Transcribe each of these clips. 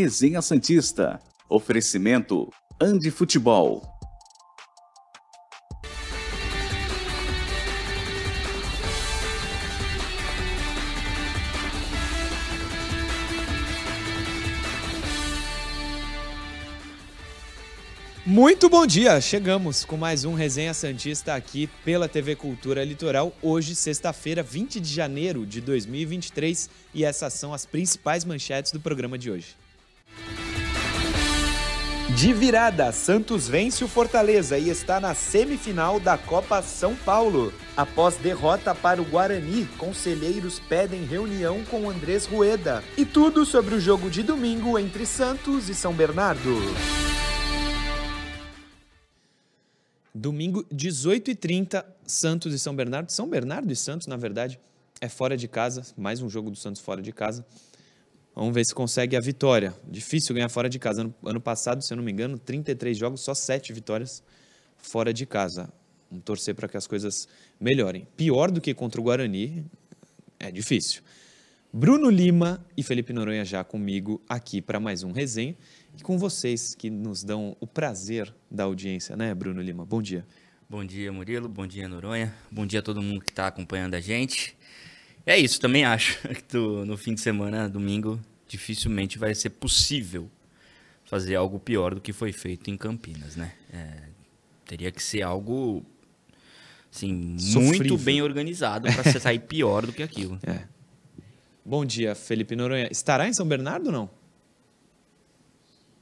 Resenha Santista. Oferecimento Andi Futebol. Muito bom dia! Chegamos com mais um Resenha Santista aqui pela TV Cultura Litoral. Hoje, sexta-feira, 20 de janeiro de 2023, e essas são as principais manchetes do programa de hoje. De virada, Santos vence o Fortaleza e está na semifinal da Copa São Paulo. Após derrota para o Guarani, conselheiros pedem reunião com Andrés Rueda. E tudo sobre o jogo de domingo entre Santos e São Bernardo. Domingo, 18h30, Santos e São Bernardo. São Bernardo e Santos, na verdade, é fora de casa. Mais um jogo do Santos fora de casa. Vamos ver se consegue a vitória. Difícil ganhar fora de casa. Ano, ano passado, se eu não me engano, 33 jogos, só 7 vitórias fora de casa. Vamos torcer para que as coisas melhorem. Pior do que contra o Guarani, é difícil. Bruno Lima e Felipe Noronha já comigo aqui para mais um resenha e com vocês que nos dão o prazer da audiência, né, Bruno Lima? Bom dia. Bom dia, Murilo. Bom dia, Noronha. Bom dia a todo mundo que está acompanhando a gente. É isso, também acho que no fim de semana, domingo, dificilmente vai ser possível fazer algo pior do que foi feito em Campinas, né? É, teria que ser algo assim, muito bem organizado para sair pior do que aquilo. É. Bom dia, Felipe Noronha. Estará em São Bernardo ou não?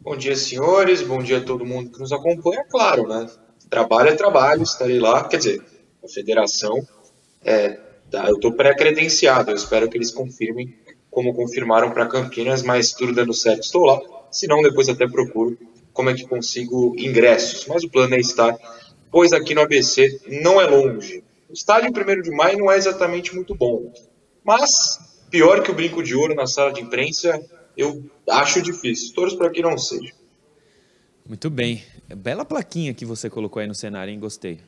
Bom dia, senhores. Bom dia a todo mundo que nos acompanha. Claro, né? Trabalho é trabalho, estarei lá. Quer dizer, a federação, é, tá, eu estou pré-credenciado. Eu espero que eles confirmem como confirmaram para Campinas, mas tudo dando certo, estou lá. Se não, depois até procuro como é que consigo ingressos. Mas o plano é estar, pois aqui no ABC não é longe. O estádio 1 de maio não é exatamente muito bom. Mas Pior que o brinco de ouro na sala de imprensa, eu acho difícil. Torço para que não seja. Muito bem. Bela plaquinha que você colocou aí no cenário, hein? Gostei.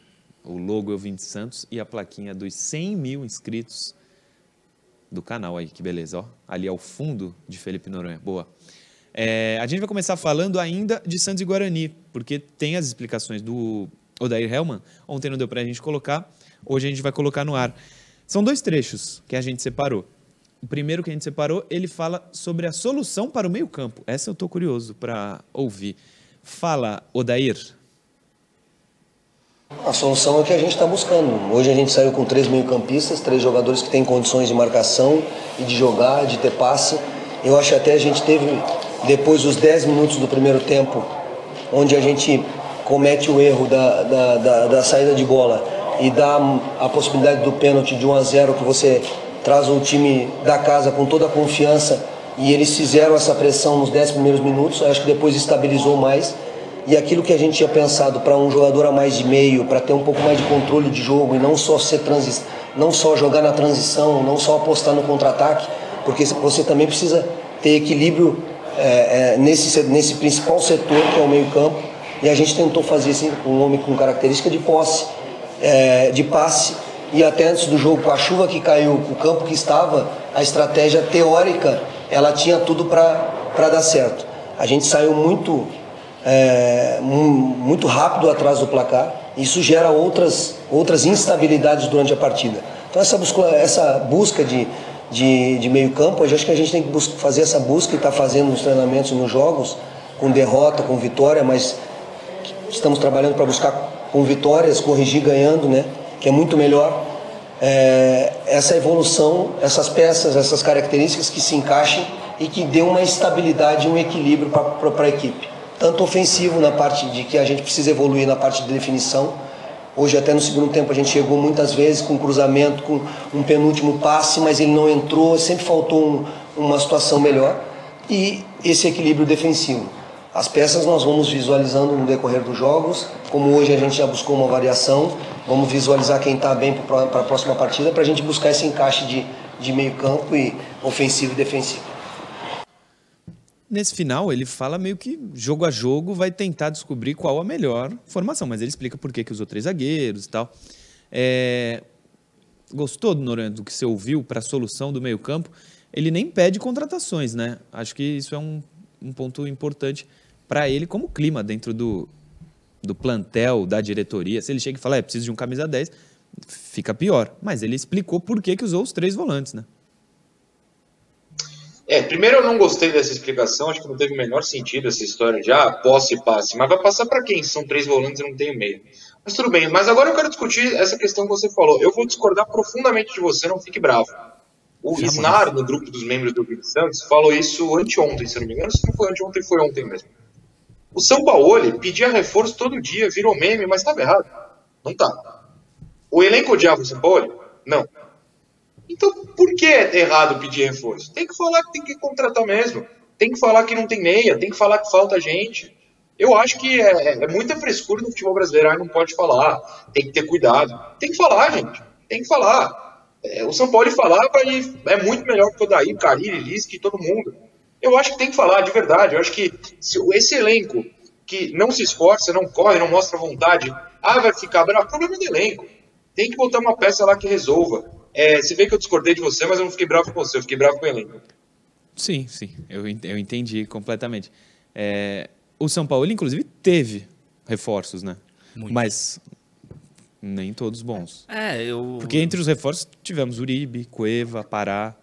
O logo Eu Vim de Santos e a plaquinha dos 100 mil inscritos do canal aí. Que beleza, ó. Ali ao fundo de Felipe Noronha. Boa. É, a gente vai começar falando ainda de Santos e Guarani, porque tem as explicações do Odair Hellman. Ontem não deu para a gente colocar, hoje a gente vai colocar no ar. São dois trechos que a gente separou. O primeiro que a gente separou, ele fala sobre a solução para o meio-campo. Essa eu estou curioso para ouvir. Fala, Odair. A solução é o que a gente está buscando. Hoje a gente saiu com três meio-campistas, três jogadores que têm condições de marcação e de jogar, de ter passe. Eu acho que até a gente teve, depois dos 10 minutos do primeiro tempo, onde a gente comete o erro da, da, da, da saída de bola e dá a possibilidade do pênalti de 1 a 0 que você traz o time da casa com toda a confiança e eles fizeram essa pressão nos 10 primeiros minutos, acho que depois estabilizou mais. E aquilo que a gente tinha pensado para um jogador a mais de meio, para ter um pouco mais de controle de jogo e não só ser transi não só jogar na transição, não só apostar no contra-ataque, porque você também precisa ter equilíbrio é, é, nesse, nesse principal setor que é o meio-campo. E a gente tentou fazer assim, um homem com característica de posse, é, de passe e até antes do jogo, com a chuva que caiu, o campo que estava, a estratégia teórica, ela tinha tudo para dar certo. A gente saiu muito, é, muito rápido atrás do placar, isso gera outras, outras instabilidades durante a partida. Então essa busca, essa busca de, de, de meio campo, eu acho que a gente tem que fazer essa busca e está fazendo nos treinamentos e nos jogos, com derrota, com vitória, mas estamos trabalhando para buscar com vitórias, corrigir ganhando, né? que é muito melhor, é, essa evolução, essas peças, essas características que se encaixem e que dê uma estabilidade, um equilíbrio para a equipe. Tanto ofensivo na parte de que a gente precisa evoluir na parte de definição. Hoje até no segundo tempo a gente chegou muitas vezes com um cruzamento, com um penúltimo passe, mas ele não entrou, sempre faltou um, uma situação melhor. E esse equilíbrio defensivo. As peças nós vamos visualizando no decorrer dos jogos, como hoje a gente já buscou uma variação, vamos visualizar quem está bem para a próxima partida para a gente buscar esse encaixe de, de meio campo e ofensivo e defensivo. Nesse final, ele fala meio que jogo a jogo vai tentar descobrir qual a melhor formação, mas ele explica por que, que usou três zagueiros e tal. É... Gostou, Noronha, do que você ouviu para a solução do meio campo? Ele nem pede contratações, né? Acho que isso é um um ponto importante para ele como clima dentro do, do plantel, da diretoria. Se ele chega e fala, é, preciso de um camisa 10, fica pior. Mas ele explicou por que, que usou os três volantes, né? É, primeiro eu não gostei dessa explicação, acho que não teve o menor sentido essa história de ah, posse e passe. Mas vai passar para quem? São três volantes e não tem o meio. Mas tudo bem, mas agora eu quero discutir essa questão que você falou. Eu vou discordar profundamente de você, não fique bravo. O. Isnar, no grupo dos membros do Grupo Santos, falou isso anteontem, se não me engano. Se não foi anteontem, foi ontem mesmo. O São Paulo pedia reforço todo dia, virou meme, mas estava errado. Não tá. O elenco odiava o São Paulo? Não. Então, por que é errado pedir reforço? Tem que falar que tem que contratar mesmo. Tem que falar que não tem meia, tem que falar que falta gente. Eu acho que é, é muita frescura no futebol brasileiro. Aí não pode falar, tem que ter cuidado. Tem que falar, gente. Tem que falar. É, o São Paulo falava e é muito melhor que o Daí, Carille, Lisque, todo mundo. Eu acho que tem que falar, de verdade. Eu acho que se esse elenco que não se esforça, não corre, não mostra vontade, ah, vai ficar bravo. Problema do elenco. Tem que botar uma peça lá que resolva. É, você vê que eu discordei de você, mas eu não fiquei bravo com você, eu fiquei bravo com o elenco. Sim, sim, eu, eu entendi completamente. É, o São Paulo, inclusive, teve reforços, né? Muito. Mas nem todos bons. É, eu. Porque entre os reforços tivemos Uribe, Cueva, Pará.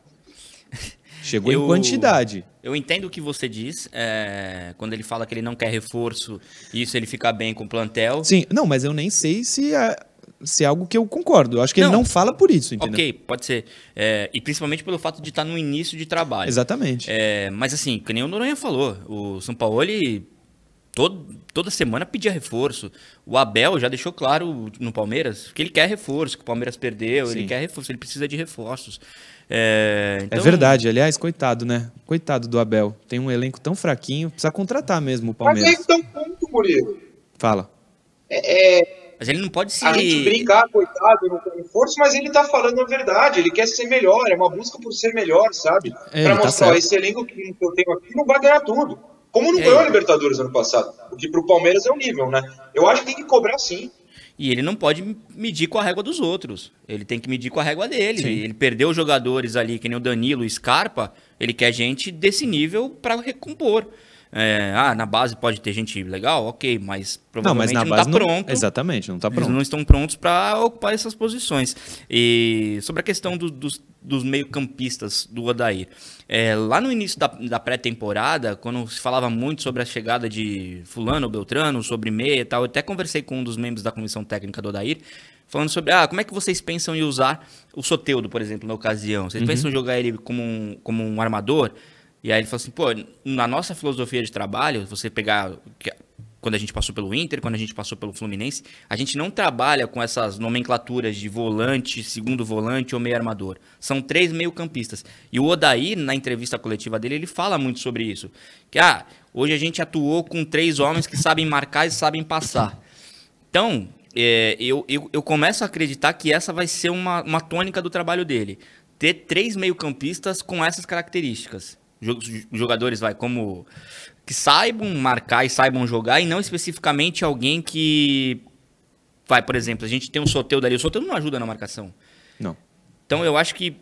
Chegou eu, em quantidade. Eu entendo o que você diz, é, quando ele fala que ele não quer reforço, isso ele fica bem com o plantel. Sim, não, mas eu nem sei se é, se é algo que eu concordo. Eu acho que não, ele não fala por isso, entendeu? Ok, pode ser. É, e principalmente pelo fato de estar no início de trabalho. Exatamente. É, mas assim, que nem o Noronha falou, o São Paulo, ele todo, toda semana pedia reforço. O Abel já deixou claro no Palmeiras que ele quer reforço, que o Palmeiras perdeu, Sim. ele quer reforço, ele precisa de reforços. É, então... é, verdade, aliás, coitado, né? Coitado do Abel. Tem um elenco tão fraquinho, precisa contratar mesmo o Palmeiras. Mas aí tá um ponto, Murilo. Fala. É, é mas ele não pode se. A gente brincar, coitado, no reforço, mas ele tá falando a verdade. Ele quer ser melhor, é uma busca por ser melhor, sabe? É, pra tá mostrar, tá esse elenco que eu tenho aqui não vai ganhar tudo. Como não é. ganhou a Libertadores ano passado. O que pro Palmeiras é o nível, né? Eu acho que tem que cobrar sim. E ele não pode medir com a régua dos outros. Ele tem que medir com a régua dele. Sim. Ele perdeu jogadores ali, que nem o Danilo, o Scarpa. Ele quer gente desse nível para recompor. É, ah, na base pode ter gente legal, ok, mas provavelmente não, está pronto. Exatamente, não está pronto. Eles não estão prontos para ocupar essas posições. E sobre a questão do, dos, dos meio-campistas do Odair. É, lá no início da, da pré-temporada, quando se falava muito sobre a chegada de Fulano, Beltrano, sobre meia e tal, eu até conversei com um dos membros da comissão técnica do Odair, falando sobre ah, como é que vocês pensam em usar o Soteudo, por exemplo, na ocasião. Vocês uhum. pensam em jogar ele como um, como um armador? E aí ele falou assim, pô, na nossa filosofia de trabalho, você pegar quando a gente passou pelo Inter, quando a gente passou pelo Fluminense, a gente não trabalha com essas nomenclaturas de volante, segundo volante ou meio armador. São três meio-campistas. E o Odair, na entrevista coletiva dele, ele fala muito sobre isso. Que, ah, hoje a gente atuou com três homens que sabem marcar e sabem passar. Então, é, eu, eu, eu começo a acreditar que essa vai ser uma, uma tônica do trabalho dele. Ter três meio-campistas com essas características jogadores vai como que saibam marcar e saibam jogar e não especificamente alguém que vai, por exemplo, a gente tem um sorteio dali, o sorteio não ajuda na marcação. Não. Então eu acho que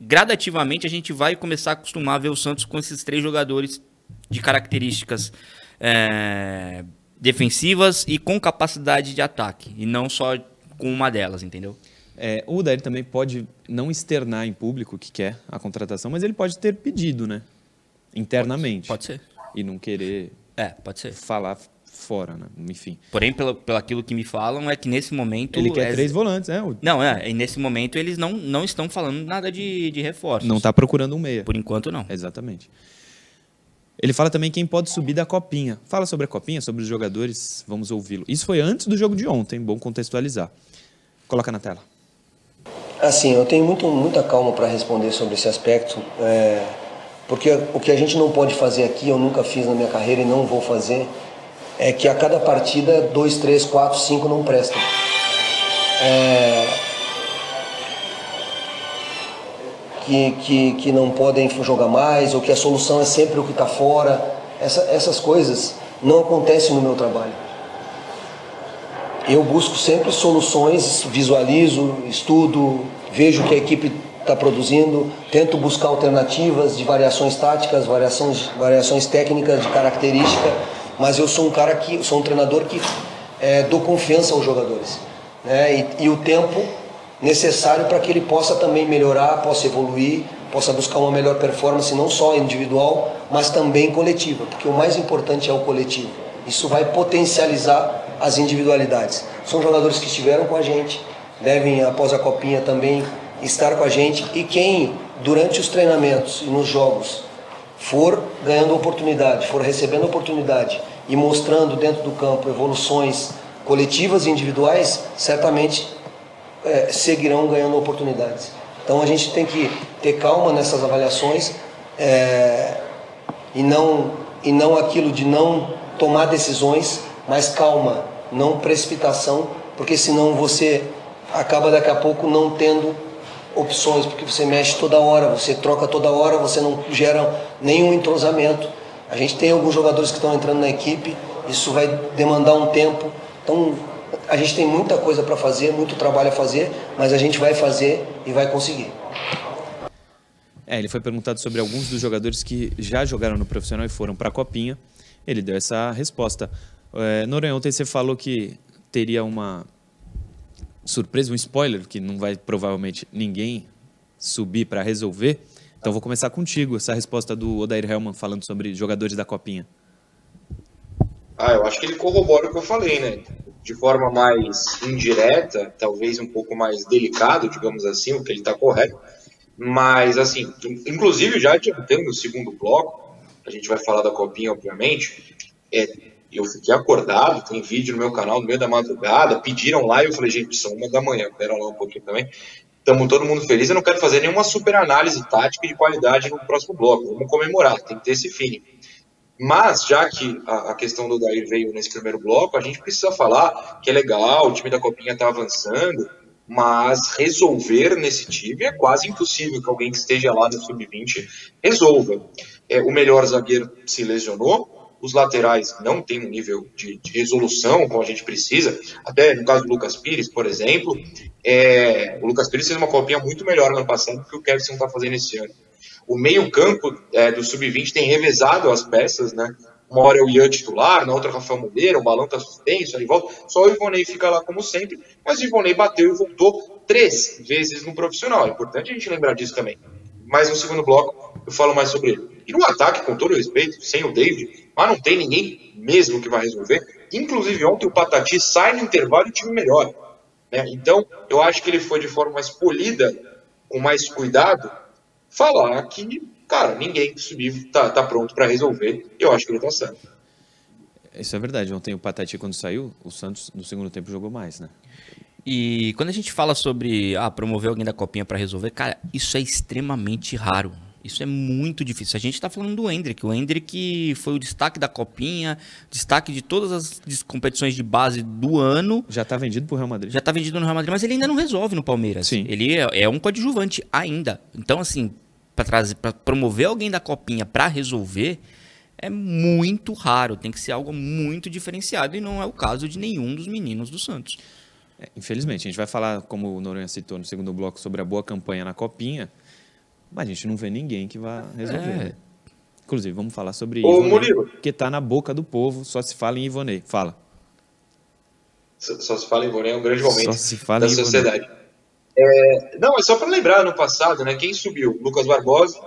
gradativamente a gente vai começar a acostumar a ver o Santos com esses três jogadores de características é, defensivas e com capacidade de ataque e não só com uma delas, entendeu? É, o Daír também pode não externar em público que quer a contratação, mas ele pode ter pedido, né? Internamente. Pode, pode ser. E não querer é, pode ser. falar fora, né? Enfim. Porém, pelo, pelo aquilo que me falam, é que nesse momento. Ele quer é... três volantes, né? O... Não, é. E nesse momento eles não, não estão falando nada de, de reforços. Não está procurando um meia. Por enquanto, não. Exatamente. Ele fala também quem pode subir da copinha. Fala sobre a copinha, sobre os jogadores, vamos ouvi-lo. Isso foi antes do jogo de ontem, bom contextualizar. Coloca na tela. Assim, eu tenho muito, muita calma para responder sobre esse aspecto, é, porque o que a gente não pode fazer aqui, eu nunca fiz na minha carreira e não vou fazer, é que a cada partida, dois, três, quatro, cinco não prestam. É, que, que, que não podem jogar mais, ou que a solução é sempre o que está fora. Essa, essas coisas não acontecem no meu trabalho eu busco sempre soluções, visualizo, estudo, vejo o que a equipe está produzindo, tento buscar alternativas de variações táticas, variações, variações técnicas de característica, mas eu sou um cara que, sou um treinador que é, dou confiança aos jogadores. Né? E, e o tempo necessário para que ele possa também melhorar, possa evoluir, possa buscar uma melhor performance, não só individual, mas também coletiva, porque o mais importante é o coletivo. Isso vai potencializar as individualidades. São jogadores que estiveram com a gente, devem, após a copinha, também estar com a gente. E quem, durante os treinamentos e nos jogos, for ganhando oportunidade, for recebendo oportunidade e mostrando dentro do campo evoluções coletivas e individuais, certamente é, seguirão ganhando oportunidades. Então a gente tem que ter calma nessas avaliações é, e, não, e não aquilo de não tomar decisões, mas calma, não precipitação, porque senão você acaba daqui a pouco não tendo opções, porque você mexe toda hora, você troca toda hora, você não gera nenhum entrosamento. A gente tem alguns jogadores que estão entrando na equipe, isso vai demandar um tempo. Então, a gente tem muita coisa para fazer, muito trabalho a fazer, mas a gente vai fazer e vai conseguir. É, ele foi perguntado sobre alguns dos jogadores que já jogaram no profissional e foram para a Copinha. Ele deu essa resposta. É, Noronha, ontem você falou que teria uma surpresa, um spoiler, que não vai provavelmente ninguém subir para resolver. Então vou começar contigo, essa resposta do Odair Helman falando sobre jogadores da Copinha. Ah, eu acho que ele corrobora o que eu falei, né? De forma mais indireta, talvez um pouco mais delicado, digamos assim, o que ele está correto. Mas, assim, inclusive já adiantando o segundo bloco, a gente vai falar da Copinha, obviamente, é, eu fiquei acordado, tem vídeo no meu canal no meio da madrugada, pediram lá e eu falei, gente, são uma da manhã, pera lá um pouquinho também. Estamos todo mundo feliz, eu não quero fazer nenhuma super análise tática de qualidade no próximo bloco, vamos comemorar, tem que ter esse feeling. Mas, já que a, a questão do Dair veio nesse primeiro bloco, a gente precisa falar que é legal, o time da Copinha está avançando, mas resolver nesse time é quase impossível que alguém que esteja lá no sub-20 resolva. É, o melhor zagueiro se lesionou, os laterais não têm um nível de, de, resolução como a gente precisa. Até no caso do Lucas Pires, por exemplo, é, o Lucas Pires fez uma copinha muito melhor no ano passado do que o Kevson está fazendo esse ano. O meio-campo é, do Sub-20 tem revezado as peças, né? Uma hora é o Ian titular, na outra Rafael Moreira, o balão está suspenso, aí volta. Só o Ivonei fica lá como sempre, mas o Ivonei bateu e voltou três vezes no profissional. É importante a gente lembrar disso também. Mas no segundo bloco eu falo mais sobre ele. E no ataque, com todo respeito, sem o David, mas não tem ninguém mesmo que vai resolver. Inclusive, ontem o Patati sai no intervalo e o time melhora. Né? Então, eu acho que ele foi de forma mais polida, com mais cuidado, falar que, cara, ninguém que subir tá, tá pronto para resolver. Eu acho que ele tá certo. Isso é verdade. Ontem o Patati, quando saiu, o Santos no segundo tempo jogou mais, né? E quando a gente fala sobre ah, promover alguém da copinha para resolver, cara, isso é extremamente raro. Isso é muito difícil. A gente está falando do Hendrick. O Hendrick foi o destaque da Copinha, destaque de todas as competições de base do ano. Já está vendido para o Real Madrid. Já está vendido no Real Madrid, mas ele ainda não resolve no Palmeiras. Sim. Ele é, é um coadjuvante ainda. Então, assim, para promover alguém da Copinha para resolver é muito raro. Tem que ser algo muito diferenciado e não é o caso de nenhum dos meninos do Santos. É, infelizmente, a gente vai falar, como o Noronha citou no segundo bloco, sobre a boa campanha na Copinha. Mas a gente não vê ninguém que vá resolver. É. Né? Inclusive, vamos falar sobre Ô, Ivonei, Murilo. que está na boca do povo, só se fala em Ivonei. Fala. Só, só se fala em Ivonei, é um grande momento só se fala da em sociedade. É, não, é só para lembrar, no passado, né? Quem subiu? Lucas Barbosa,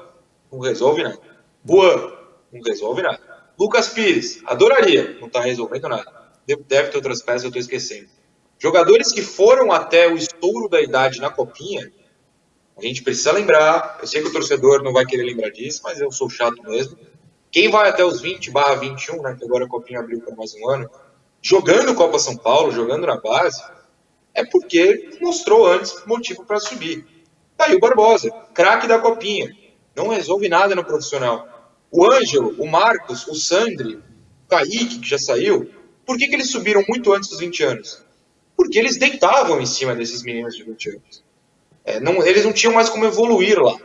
não resolve nada. Juan, não resolve nada. Lucas Pires, adoraria, não está resolvendo nada. Deve ter outras peças, eu estou esquecendo. Jogadores que foram até o estouro da idade na copinha, a gente precisa lembrar, eu sei que o torcedor não vai querer lembrar disso, mas eu sou chato mesmo. Quem vai até os 20 barra 21, né, que agora a Copinha abriu por mais um ano, jogando Copa São Paulo, jogando na base, é porque mostrou antes motivo para subir. Tá aí o Barbosa, craque da Copinha, não resolve nada no profissional. O Ângelo, o Marcos, o Sandri, o Kaique, que já saiu, por que, que eles subiram muito antes dos 20 anos? Porque eles deitavam em cima desses meninos de 20 anos. É, não, eles não tinham mais como evoluir lá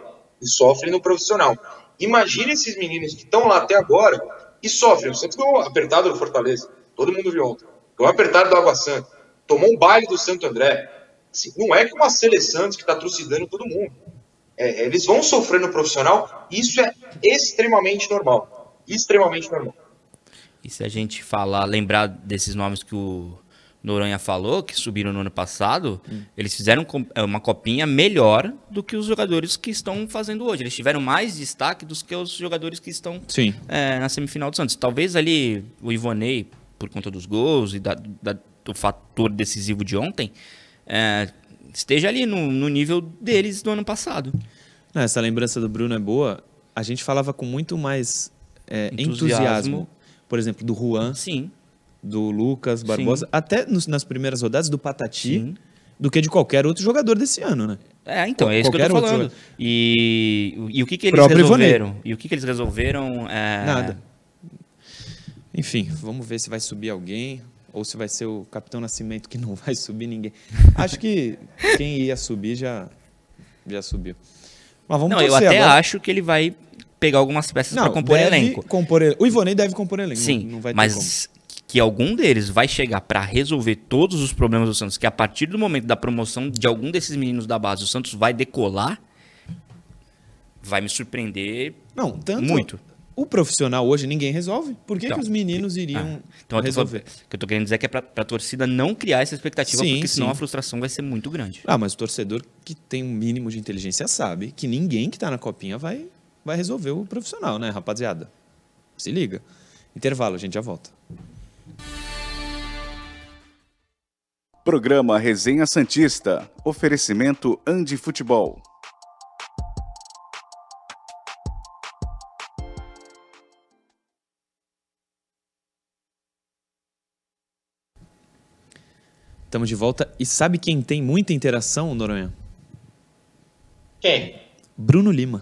e sofrem no profissional. Imagine esses meninos que estão lá até agora e sofrem. O Santos apertado do Fortaleza, todo mundo viu ontem. Ganhou apertado do Água Santa, tomou um baile do Santo André. Assim, não é que uma seleção que está trucidando todo mundo. É, eles vão sofrer no profissional, isso é extremamente normal. Extremamente normal. E se a gente falar, lembrar desses nomes que o Noronha falou, que subiram no ano passado, hum. eles fizeram é, uma copinha melhor do que os jogadores que estão fazendo hoje. Eles tiveram mais destaque do que os jogadores que estão é, na semifinal do Santos. Talvez ali o Ivonei, por conta dos gols e da, da, do fator decisivo de ontem, é, esteja ali no, no, nível deles do ano passado. Essa lembrança do Bruno é boa. A gente falava com muito mais é, entusiasmo. entusiasmo. por exemplo, do Juan. Sim do Lucas Barbosa, Sim. até nos, nas primeiras rodadas do Patati, Sim. do que de qualquer outro jogador desse ano, né? É, então, é isso que eu tô falando. E, e o que, que eles Próprio resolveram? Ivonei. E o que, que eles resolveram? É... Nada. Enfim, vamos ver se vai subir alguém ou se vai ser o Capitão Nascimento que não vai subir ninguém. Acho que quem ia subir já, já subiu. Mas vamos não, eu até agora. acho que ele vai pegar algumas peças para compor elenco. Compor, o Ivonei deve compor elenco. Sim, não, não mas que algum deles vai chegar para resolver todos os problemas do Santos, que a partir do momento da promoção de algum desses meninos da base, o Santos vai decolar, vai me surpreender Não, tanto muito. O profissional hoje ninguém resolve. Por que, então, que os meninos iriam ah, então, resolver? O que eu tô querendo dizer é que é para a torcida não criar essa expectativa, sim, porque senão sim. a frustração vai ser muito grande. Ah, mas o torcedor que tem um mínimo de inteligência sabe que ninguém que está na copinha vai, vai resolver o profissional, né, rapaziada? Se liga. Intervalo, a gente já volta. Programa Resenha Santista. Oferecimento Andi Futebol. Estamos de volta. E sabe quem tem muita interação, Noronha? Quem? Bruno Lima.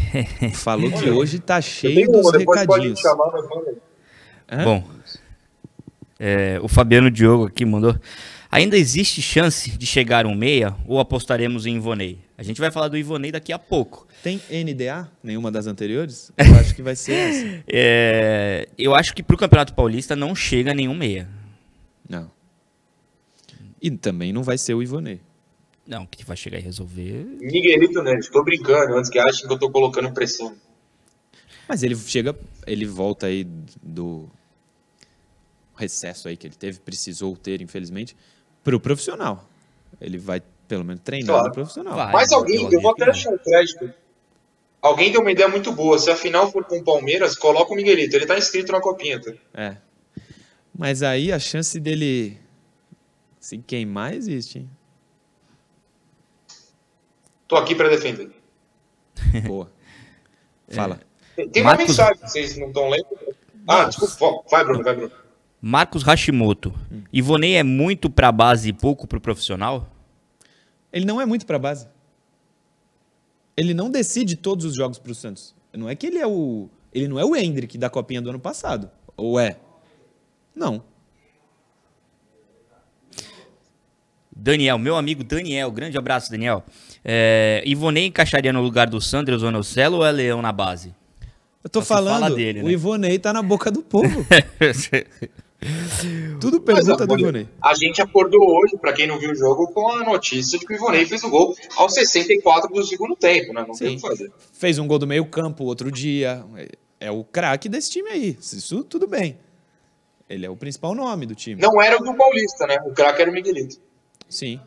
Falou que hoje tá cheio dos recadinhos. Chamar, Bom, é, o Fabiano Diogo aqui mandou. Ainda existe chance de chegar um meia ou apostaremos em Ivonei? A gente vai falar do Ivonei daqui a pouco. Tem NDA? Nenhuma das anteriores? Eu acho que vai ser essa. É, eu acho que para o Campeonato Paulista não chega nenhum meia. Não. E também não vai ser o Ivonei. Não, que vai chegar e resolver. Miguelito né? estou brincando, antes que achem que eu estou colocando pressão. Mas ele chega, ele volta aí do recesso aí que ele teve, precisou ter, infelizmente, para o profissional. Ele vai, pelo menos, treinar claro. no profissional. Vai, Mas alguém, eu vou até achar um crédito. Alguém deu uma ideia muito boa. Se a final for com o Palmeiras, coloca o Miguelito. Ele tá inscrito na copinha. Tá? É. Mas aí a chance dele se queimar existe, hein? Tô aqui para defender. Boa. Fala. É. Tem uma mensagem, vocês não estão lendo? Ah, desculpa. Vai, Bruno, vai, Bruno. Marcos Hashimoto. Hum. Ivonei é muito para base e pouco para o profissional? Ele não é muito para base. Ele não decide todos os jogos para o Santos. Não é que ele é o ele não é o Hendrick da copinha do ano passado, ou é? Não. Daniel, meu amigo Daniel, grande abraço, Daniel. É, Ivonei encaixaria no lugar do Sandro Zonocelo ou é Leão na base? Eu tô falando, fala dele, né? o Ivonei tá na boca do povo. Tudo pergunta do Ivonei. A gente acordou hoje, para quem não viu o jogo, com a notícia de que o Ivonei fez o gol aos 64 do segundo tempo, né? Não Sim. tem o que fazer. Fez um gol do meio campo outro dia. É o craque desse time aí. Isso tudo bem. Ele é o principal nome do time. Não era o do Paulista, né? O craque era o Miguelito. Sim.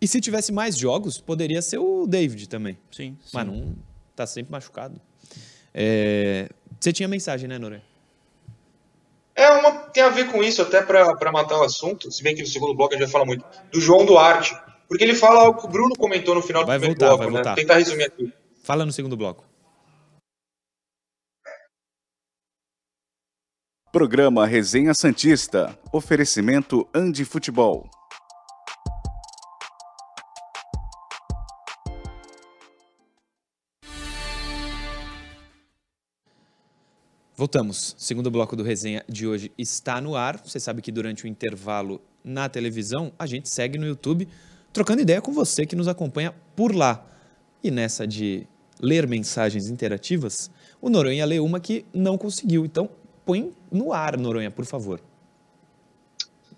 E se tivesse mais jogos, poderia ser o David também. Sim. sim. Mas não tá sempre machucado. É... Você tinha mensagem, né, Noronha? É uma, tem a ver com isso, até para matar o assunto, se bem que no segundo bloco a gente vai falar muito, do João Duarte. Porque ele fala algo que o Bruno comentou no final do vai primeiro voltar, bloco, vai né? Voltar. Tentar resumir aqui. Fala no segundo bloco. Programa Resenha Santista. Oferecimento Andi Futebol. Voltamos. Segundo bloco do resenha de hoje está no ar. Você sabe que durante o intervalo na televisão, a gente segue no YouTube trocando ideia com você que nos acompanha por lá. E nessa de ler mensagens interativas, o Noronha lê uma que não conseguiu. Então, põe no ar, Noronha, por favor.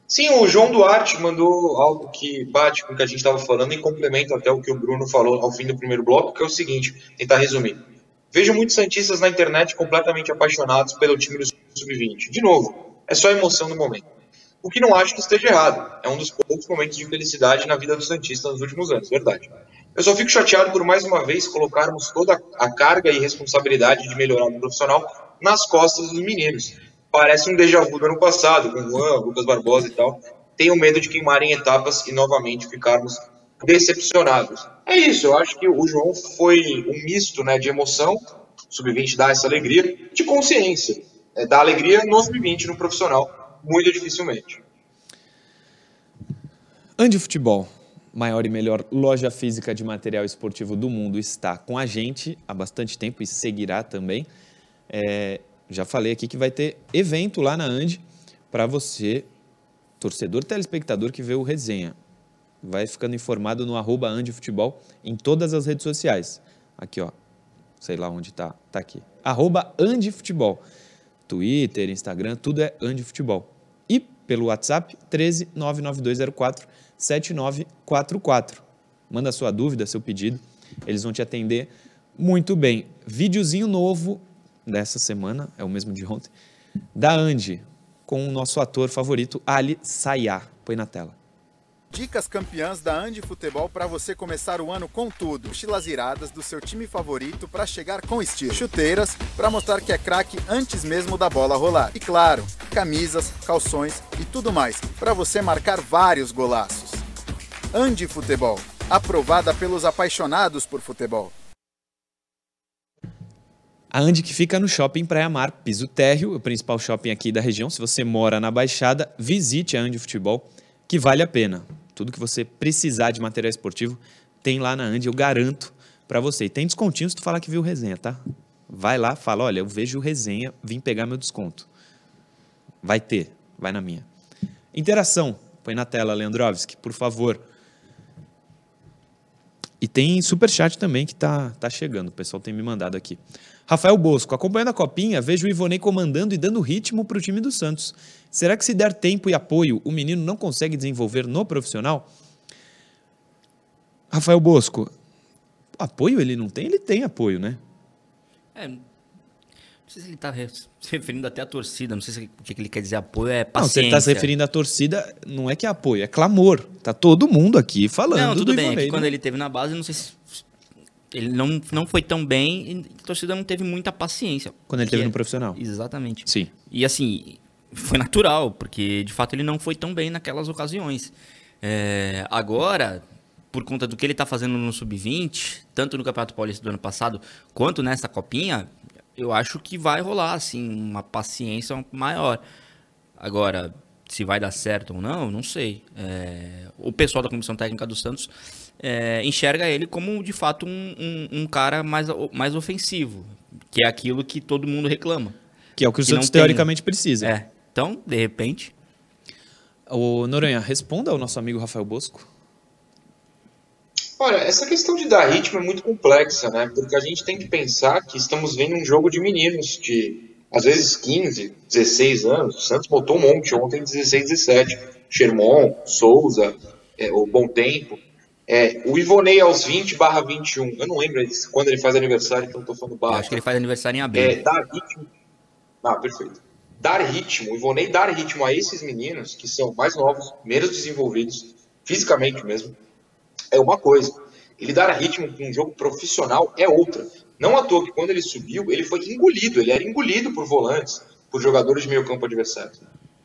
Sim, o João Duarte mandou algo que bate com o que a gente estava falando e complementa até o que o Bruno falou ao fim do primeiro bloco, que é o seguinte, tentar resumir. Vejo muitos santistas na internet completamente apaixonados pelo time do sub-20. De novo, é só emoção no momento. O que não acho que esteja errado. É um dos poucos momentos de felicidade na vida do santista nos últimos anos, verdade. Eu só fico chateado por mais uma vez colocarmos toda a carga e responsabilidade de melhorar o profissional nas costas dos meninos. Parece um déjà vu do ano passado, com Juan, Lucas Barbosa e tal. Tenho medo de queimarem etapas e novamente ficarmos decepcionados. É isso, eu acho que o João foi um misto né, de emoção, sub-20 dá essa alegria, de consciência, é, dá alegria no sub-20, no profissional, muito dificilmente. Andi Futebol, maior e melhor loja física de material esportivo do mundo, está com a gente há bastante tempo e seguirá também. É, já falei aqui que vai ter evento lá na Andi para você, torcedor telespectador que vê o resenha. Vai ficando informado no arroba Andi Futebol em todas as redes sociais. Aqui, ó. Sei lá onde tá. Tá aqui. Arroba Andi Futebol. Twitter, Instagram, tudo é Andi Futebol. E pelo WhatsApp, 13 99204 7944. Manda sua dúvida, seu pedido. Eles vão te atender muito bem. Videozinho novo dessa semana, é o mesmo de ontem, da Andy, com o nosso ator favorito, Ali Sayá. Põe na tela. Dicas campeãs da Andi Futebol para você começar o ano com tudo. Mochilas iradas do seu time favorito para chegar com estilo. Chuteiras para mostrar que é craque antes mesmo da bola rolar. E claro, camisas, calções e tudo mais para você marcar vários golaços. Andi Futebol, aprovada pelos apaixonados por futebol. A Andi que fica no Shopping Praia Mar, piso térreo, o principal shopping aqui da região. Se você mora na Baixada, visite a Andi Futebol, que vale a pena. Tudo que você precisar de material esportivo tem lá na Andi, eu garanto para você. E tem descontinho se tu falar que viu resenha, tá? Vai lá, fala, olha, eu vejo resenha, vim pegar meu desconto. Vai ter, vai na minha. Interação, põe na tela, Leandrovski, por favor. E tem superchat também que tá, tá chegando, o pessoal tem me mandado aqui. Rafael Bosco, acompanhando a copinha, vejo o Ivonei comandando e dando ritmo para o time do Santos. Será que se der tempo e apoio, o menino não consegue desenvolver no profissional? Rafael Bosco, apoio ele não tem? Ele tem apoio, né? É, não sei se ele está se referindo até à torcida, não sei se o que ele quer dizer apoio é paciência. Não, se ele está se referindo à torcida, não é que é apoio, é clamor. Tá todo mundo aqui falando Não, tudo do bem, é quando né? ele teve na base, não sei se ele não, não foi tão bem e a torcida não teve muita paciência. Quando ele teve é- no profissional. Exatamente. Sim. E assim, foi natural, porque de fato ele não foi tão bem naquelas ocasiões. É, agora, por conta do que ele está fazendo no Sub-20, tanto no Campeonato Paulista do ano passado, quanto nessa copinha, eu acho que vai rolar, assim, uma paciência maior. Agora, se vai dar certo ou não, não sei. É, o pessoal da Comissão Técnica do Santos é, enxerga ele como, de fato, um, um- um cara mais, mais ofensivo, que é aquilo que todo mundo reclama. Que é o que o Que Santos tem. teoricamente precisa. É. Então, de repente. O Noronha, responda ao nosso amigo Rafael Bosco. Olha, essa questão de dar ritmo é muito complexa, né? Porque a gente tem que pensar que estamos vendo um jogo de meninos de, às vezes, 15, 16 anos. O Santos botou um monte ontem, 16, 17. Sherman, Souza, é, o Bom Tempo. É, o Ivonei aos 20 barra 21. Eu não lembro quando ele faz aniversário, então eu tô falando Eu barra. acho que ele faz aniversário em abril. É, dar ritmo. Ah, perfeito. Dar ritmo, o Ivonei dar ritmo a esses meninos que são mais novos, menos desenvolvidos, fisicamente mesmo, é uma coisa. Ele dar ritmo com um jogo profissional é outra. Não à toa que quando ele subiu, ele foi engolido, ele era engolido por volantes, por jogadores de meio campo adversário.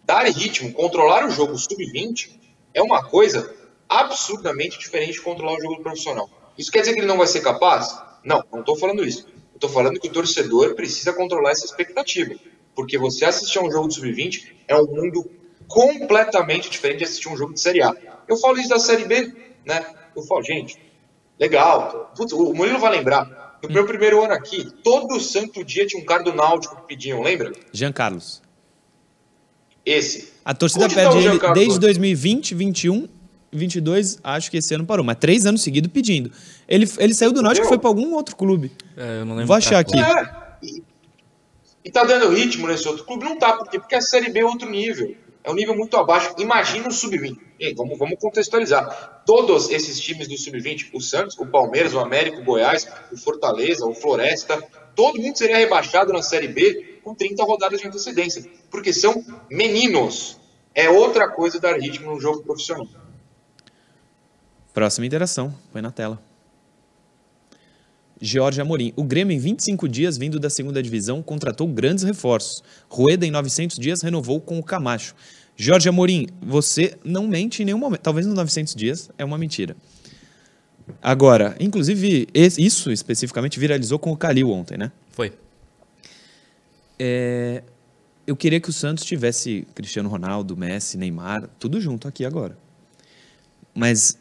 Dar ritmo, controlar o jogo sub-20 é uma coisa absurdamente diferente de controlar o jogo do profissional. Isso quer dizer que ele não vai ser capaz? Não, não estou falando isso. Estou falando que o torcedor precisa controlar essa expectativa. Porque você assistir a um jogo de sub-20 é um mundo completamente diferente de assistir um jogo de Série A. Eu falo isso da Série B, né? Eu falo, gente, legal. Putz, o Murilo vai lembrar. No meu primeiro ano aqui, todo santo dia tinha um cara do Náutico que pediam, lembra? Jean Carlos. Esse. A torcida Onde tá pede Jean ele desde hoje? 2020, 21, 22, acho que esse ano parou, mas três anos seguidos pedindo. Ele, ele saiu do Náutico e foi para algum outro clube. É, eu não lembro Vou achar aqui. É. E, e tá dando ritmo nesse outro clube? Não tá. Por quê? Porque a Série B é outro nível. É um nível muito abaixo. Imagina o sub-20. Vamos, vamos contextualizar. Todos esses times do sub-20, o Santos, o Palmeiras, o América, o Goiás, o Fortaleza, o Floresta, todo mundo seria rebaixado na Série B com 30 rodadas de antecedência. Porque são meninos. É outra coisa dar ritmo no jogo profissional. Próxima interação. Põe na tela. Jorge Amorim. O Grêmio, em 25 dias, vindo da segunda divisão, contratou grandes reforços. Rueda, em 900 dias, renovou com o Camacho. Jorge Amorim, você não mente em nenhum momento. Talvez nos 900 dias é uma mentira. Agora, inclusive, isso especificamente viralizou com o Calil ontem, né? Foi. É, eu queria que o Santos tivesse Cristiano Ronaldo, Messi, Neymar, tudo junto aqui agora. Mas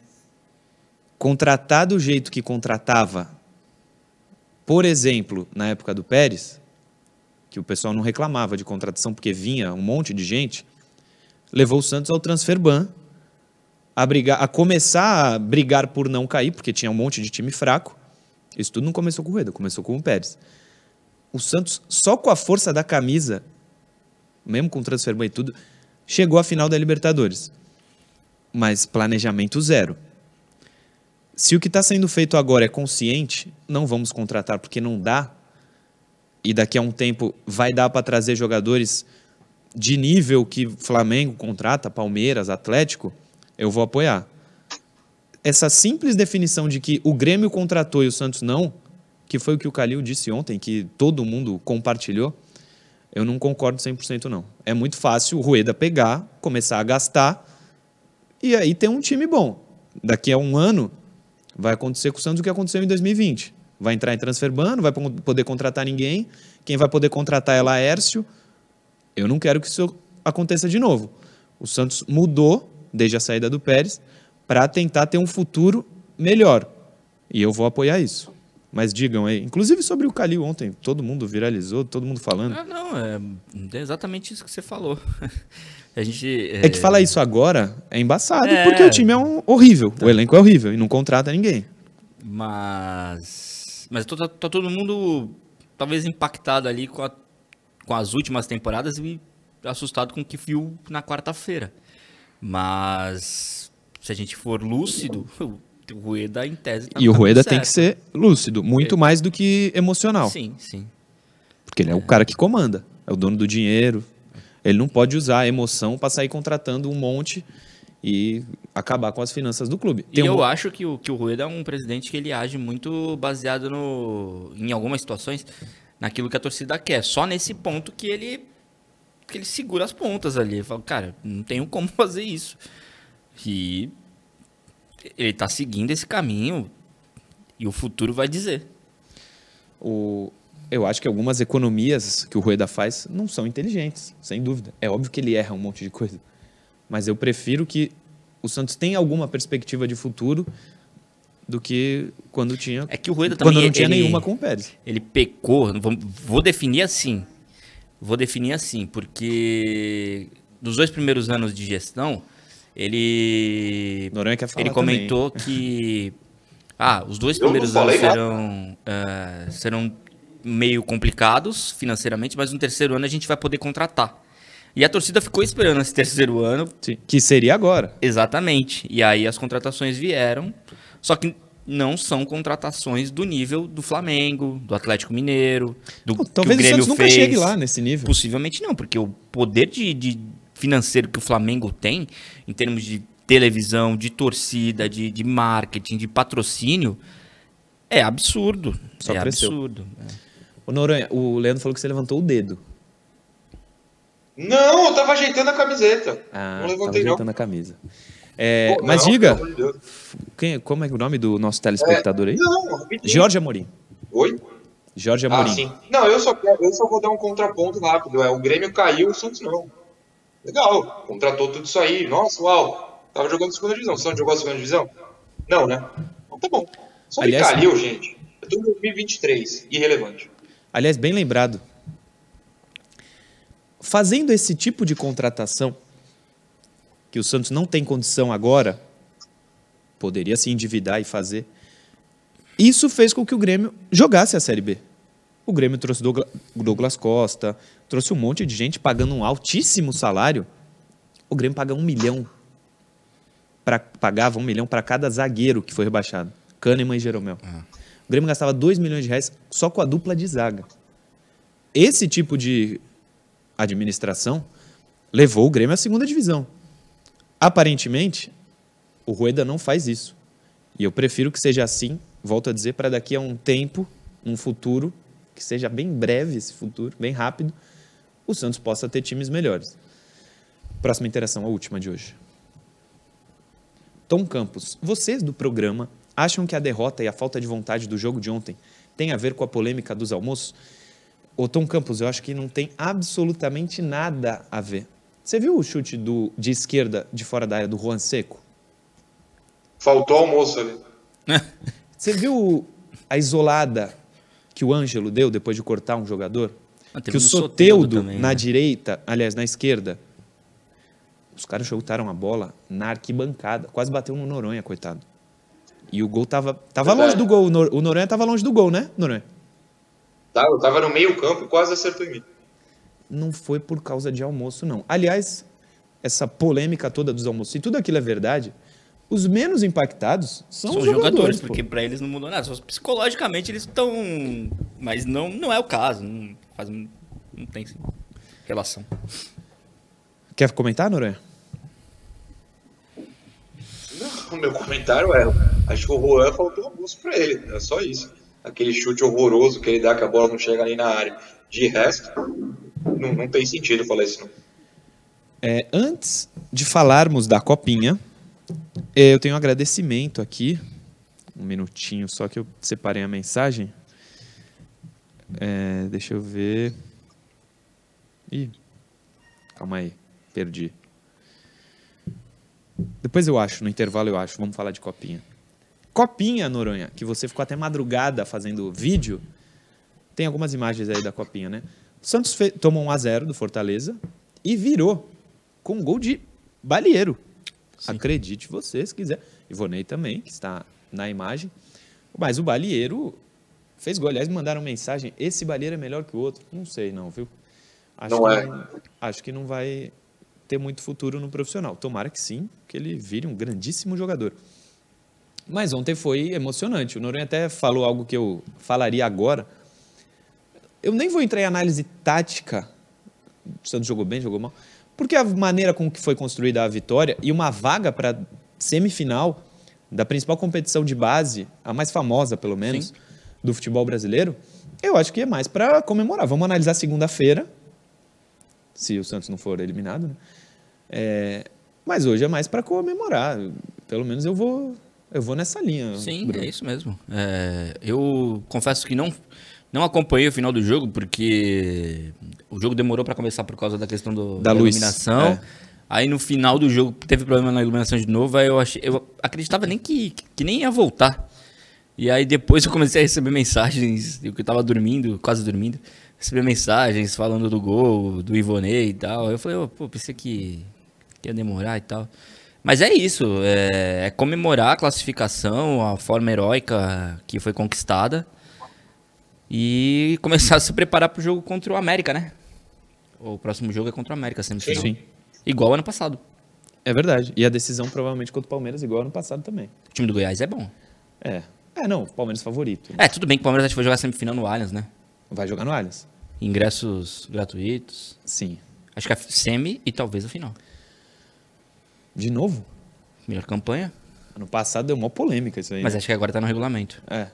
contratar do jeito que contratava por exemplo, na época do Pérez, que o pessoal não reclamava de contratação porque vinha um monte de gente, levou o Santos ao transfer ban, a, brigar, a começar a brigar por não cair, porque tinha um monte de time fraco. Isso tudo não começou com o Rueda, começou com o Pérez. O Santos, só com a força da camisa, mesmo com o transfer ban e tudo, chegou à final da Libertadores. Mas planejamento zero. Se o que está sendo feito agora é consciente, não vamos contratar porque não dá, e daqui a um tempo vai dar para trazer jogadores de nível que Flamengo contrata, Palmeiras, Atlético, eu vou apoiar. Essa simples definição de que o Grêmio contratou e o Santos não, que foi o que o Calil disse ontem, que todo mundo compartilhou, eu não concordo 100% não. É muito fácil o Rueda pegar, começar a gastar e aí ter um time bom. Daqui a um ano, Vai acontecer com o Santos o que aconteceu em 2020. Vai entrar em transfer ban, não vai poder contratar ninguém. Quem vai poder contratar é Laércio. Eu não quero que isso aconteça de novo. O Santos mudou, desde a saída do Pérez, para tentar ter um futuro melhor. E eu vou apoiar isso. Mas digam aí, inclusive sobre o Calil ontem, todo mundo viralizou, todo mundo falando. Ah, não, é, exatamente isso que você falou. A gente, é... é... que falar isso agora é embaçado, é... porque o time é um horrível, tá. o elenco é horrível e não contrata ninguém. Mas. Mas tá, tá todo mundo talvez impactado ali com, a, com as últimas temporadas e assustado com o que viu na quarta-feira. Mas se a gente for lúcido, o Rueda em tese tá E o Rueda tem que ser lúcido, muito é. mais do que emocional. Sim, sim. Porque ele é, é o cara que comanda, é o dono do dinheiro, ele não pode usar a emoção para sair contratando um monte e acabar com as finanças do clube. Tem e um... eu acho que o, que o Rueda é um presidente que ele age muito baseado no, em algumas situações naquilo que a torcida quer. Só nesse ponto que ele que ele segura as pontas ali. Ele fala, cara, não tenho como fazer isso. E ele está seguindo esse caminho e o futuro vai dizer. O, eu acho que algumas economias que o Rueda faz não são inteligentes, sem dúvida. É óbvio que ele erra um monte de coisa. Mas eu prefiro que o Santos tenha alguma perspectiva de futuro do que quando tinha é que o Rueda quando também, não tinha ele, nenhuma com o Pérez. Ele pecou, vou definir assim. Vou definir assim, porque dos dois primeiros anos de gestão, ele ele comentou também. que ah, os dois primeiros anos serão, uh, serão meio complicados financeiramente, mas no terceiro ano a gente vai poder contratar. E a torcida ficou esperando esse terceiro ano. Sim, que seria agora. Exatamente. E aí as contratações vieram, só que não são contratações do nível do Flamengo, do Atlético Mineiro, do não, Talvez que o Grêmio o nunca chegue lá nesse nível. Possivelmente não, porque o poder de, de financeiro que o Flamengo tem, em termos de televisão, de torcida, de, de marketing, de patrocínio, é absurdo. Só é cresceu. absurdo. É. O Noronha, o Leandro falou que você levantou o dedo. Não, eu tava ajeitando a camiseta. Ah, não levantei tava ajeitando não. a camisa. É, Pô, mas não, diga, quem, como é o nome do nosso telespectador aí? É, não, rapidinho. Jorge Amorim. Oi? Jorge Amorim. Ah, sim. Não, eu só, eu só vou dar um contraponto rápido. É, o Grêmio caiu, o Santos não. Legal, contratou tudo isso aí. Nossa, uau. Tava jogando segunda divisão. O Santos jogou a segunda divisão? Não, né? Então tá bom. Só Aliás, caiu, gente. Eu tô em 2023. Irrelevante. Aliás, bem lembrado. Fazendo esse tipo de contratação, que o Santos não tem condição agora, poderia se endividar e fazer. Isso fez com que o Grêmio jogasse a Série B. O Grêmio trouxe Douglas Costa, trouxe um monte de gente pagando um altíssimo salário. O Grêmio paga um milhão. Pra, pagava um milhão para cada zagueiro que foi rebaixado. Kahneman e Jeromel. O Grêmio gastava 2 milhões de reais só com a dupla de zaga. Esse tipo de administração levou o Grêmio à segunda divisão. Aparentemente, o Rueda não faz isso. E eu prefiro que seja assim, volto a dizer, para daqui a um tempo, um futuro, que seja bem breve esse futuro, bem rápido, o Santos possa ter times melhores. Próxima interação, a última de hoje. Tom Campos, vocês do programa acham que a derrota e a falta de vontade do jogo de ontem tem a ver com a polêmica dos almoços? Ô Tom Campos, eu acho que não tem absolutamente nada a ver. Você viu o chute do, de esquerda de fora da área do Juan Seco? Faltou almoço ali. Você viu a isolada que o Ângelo deu depois de cortar um jogador? Ah, que o Soteudo, também, na né? direita, aliás, na esquerda, os caras chutaram a bola na arquibancada. Quase bateu no Noronha, coitado. E o gol tava, tava Verdade. longe do gol. O Nor- O Noronha tava longe do gol, né, Noronha? Tá, eu tava no meio campo e quase acertou em mim. Não foi por causa de almoço, não. Aliás, essa polêmica toda dos almoços, se tudo aquilo é verdade, os menos impactados são, São os jogadores, jogadores. porque pra eles não mudou nada. Só psicologicamente eles estão. Mas não, não é o caso. Não, faz, não tem relação. Quer comentar, Noronha? O meu comentário é, acho que o Juan faltou almoço pra ele, é só isso. Aquele chute horroroso que ele dá que a bola não chega nem na área. De resto, não, não tem sentido falar isso não. É, antes de falarmos da copinha, é, eu tenho um agradecimento aqui. Um minutinho só que eu separei a mensagem. É, deixa eu ver. Ih, calma aí, perdi. Depois eu acho, no intervalo eu acho. Vamos falar de copinha. Copinha, Noronha, que você ficou até madrugada fazendo vídeo. Tem algumas imagens aí da copinha, né? O Santos fe- tomou 1 a 0 do Fortaleza e virou com um gol de Balieiro. Acredite você, se quiser. Ivonei também, que está na imagem. Mas o Balieiro fez gol. Aliás, me mandaram mensagem: esse Balieiro é melhor que o outro. Não sei, não, viu? Acho Não que é. acho que não vai ter muito futuro no profissional. Tomara que sim, que ele vire um grandíssimo jogador. Mas ontem foi emocionante. O Noronha até falou algo que eu falaria agora. Eu nem vou entrar em análise tática. O Santos jogou bem, jogou mal. Porque a maneira com que foi construída a vitória e uma vaga para semifinal da principal competição de base, a mais famosa, pelo menos, do futebol brasileiro, eu acho que é mais para comemorar. Vamos analisar segunda-feira, se o Santos não for eliminado. Né? É, mas hoje é mais para comemorar. Pelo menos eu vou, eu vou nessa linha. Sim, Bruno. é isso mesmo. É, eu confesso que não, não acompanhei o final do jogo, porque o jogo demorou pra começar por causa da questão do, Da da, luz, iluminação. é. Aí no final do jogo teve problema na iluminação de novo, aí eu achei, eu acreditava nem que, que nem ia voltar. E aí depois eu comecei a receber mensagens, eu que tava dormindo, quase dormindo, receber mensagens falando do gol, do Ivonei e tal. Eu falei, "Ô, pô, pensei que, que ia demorar e tal. Mas é isso, é, é comemorar a classificação, a forma heróica que foi conquistada e começar a se preparar pro jogo contra o América, né? O próximo jogo é contra o América, semifinal. Sim. Igual ano passado. É verdade. E a decisão provavelmente contra o Palmeiras, igual ano passado também. O time do Goiás é bom. É. É, não, Palmeiras favorito. É, tudo bem que o Palmeiras acho que vai jogar semifinal no Allianz, né? Vai jogar no Allianz? Ingressos gratuitos. Sim. Acho que a semi e talvez a final. De novo? Melhor campanha, Ano passado deu uma polêmica isso aí. mas né? acho que agora tá no regulamento. É.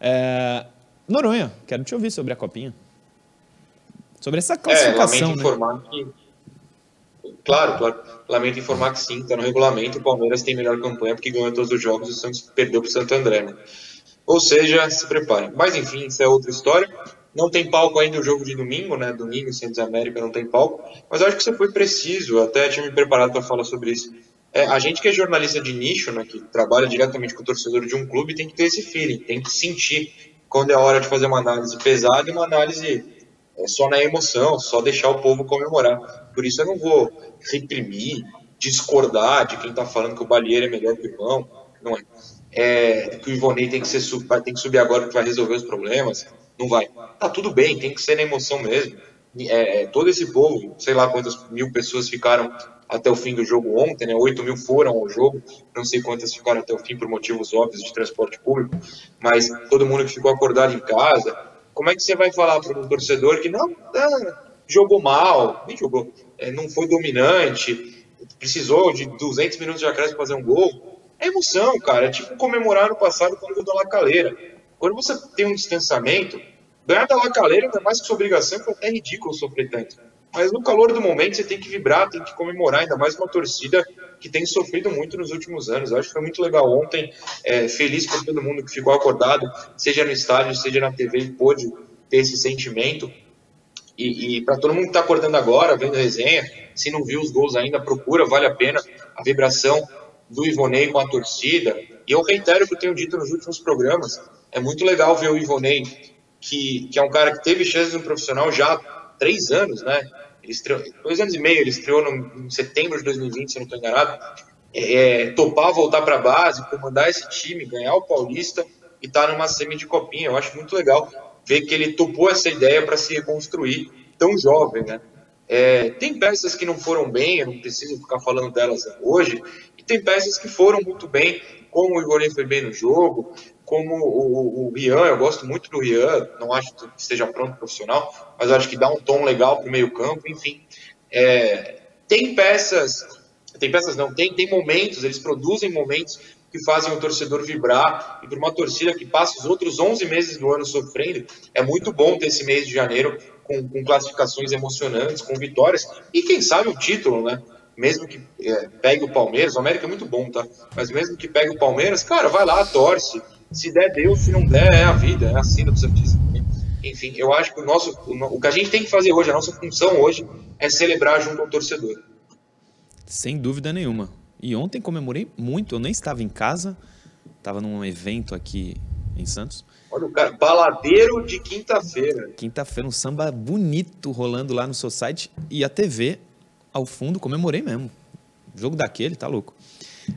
É, Noronha, quero te ouvir sobre a copinha. Sobre essa É, classificação, lamento né? informar que. Claro, claro. Lamento informar que sim, tá no regulamento. O Palmeiras tem melhor campanha porque ganhou todos os jogos e o Santos perdeu pro Santo André, né? Ou seja, se preparem. Mas enfim, isso é outra história. Não tem palco ainda o jogo de domingo, né? Domingo, Santos e América não tem palco. Mas eu acho que você foi preciso, até tinha me preparado para falar sobre isso. É, a gente que é jornalista de nicho, né, que trabalha diretamente com o torcedor de um clube, tem que ter esse feeling, tem que sentir quando é hora de fazer uma análise pesada e uma análise é, só na emoção, só deixar o povo comemorar. Por isso eu não vou reprimir, discordar de quem está falando que o Balieiro é melhor que o irmão. Não é. É, que o Ivonei tem que, ser, tem que subir agora que vai resolver os problemas. Não vai. Tá tudo bem, tem que ser na emoção mesmo. É, é, todo esse povo, sei lá quantas mil pessoas ficaram até o fim do jogo ontem, né? 8 mil foram ao jogo, não sei quantas ficaram até o fim por motivos óbvios de transporte público, mas todo mundo que ficou acordado em casa, como é que você vai falar para um torcedor que não, não jogou mal, nem jogou, é, não foi dominante, precisou de 200 minutos de acréscimo para fazer um gol? É emoção, cara. É tipo comemorar no passado com o gol da Lacaleira. Quando você tem um distanciamento, ganhar da Lacaleira não é mais que sua obrigação, é até ridículo sofrer tanto. Mas no calor do momento você tem que vibrar, tem que comemorar, ainda mais uma torcida que tem sofrido muito nos últimos anos. Eu acho que foi muito legal ontem, é, feliz por todo mundo que ficou acordado, seja no estádio, seja na TV, e pôde ter esse sentimento. E, e para todo mundo que está acordando agora, vendo a resenha, se não viu os gols ainda, procura, vale a pena. A vibração do Ivonei com a torcida. E eu reitero o que eu tenho dito nos últimos programas. É muito legal ver o Ivonei, que, que é um cara que teve chances no profissional já há três anos, né? Ele estreou, dois anos e meio, ele estreou no, em setembro de 2020, se não estou enganado. É, é, topar voltar para a base, comandar esse time, ganhar o Paulista e estar tá numa semi de copinha. Eu acho muito legal ver que ele topou essa ideia para se reconstruir tão jovem, né? É, tem peças que não foram bem, eu não preciso ficar falando delas hoje, e tem peças que foram muito bem, como o Igor foi bem no jogo, como o, o, Rian, eu gosto muito do Rian, não acho que esteja pronto profissional, mas acho que dá um tom legal para o meio campo, enfim. É, tem peças, tem peças não, tem, tem momentos, eles produzem momentos que fazem o torcedor vibrar, e para uma torcida que passa os outros 11 meses do ano sofrendo, é muito bom ter esse mês de janeiro com, com classificações emocionantes, com vitórias, e quem sabe o título, né? Mesmo que é, pegue o Palmeiras, o América é muito bom, tá? Mas mesmo que pegue o Palmeiras, cara, vai lá, torce, se der, Deus, se não der, é a vida, é a sina do Santista. Enfim, eu acho que o nosso, o que a gente tem que fazer hoje, a nossa função hoje, é celebrar junto ao torcedor. Sem dúvida nenhuma. E ontem comemorei muito, eu nem estava em casa, estava num evento aqui em Santos. Olha o cara, baladeiro de quinta-feira. Quinta-feira, um samba bonito rolando lá no seu site e a TV ao fundo, comemorei mesmo. jogo daquele, tá louco.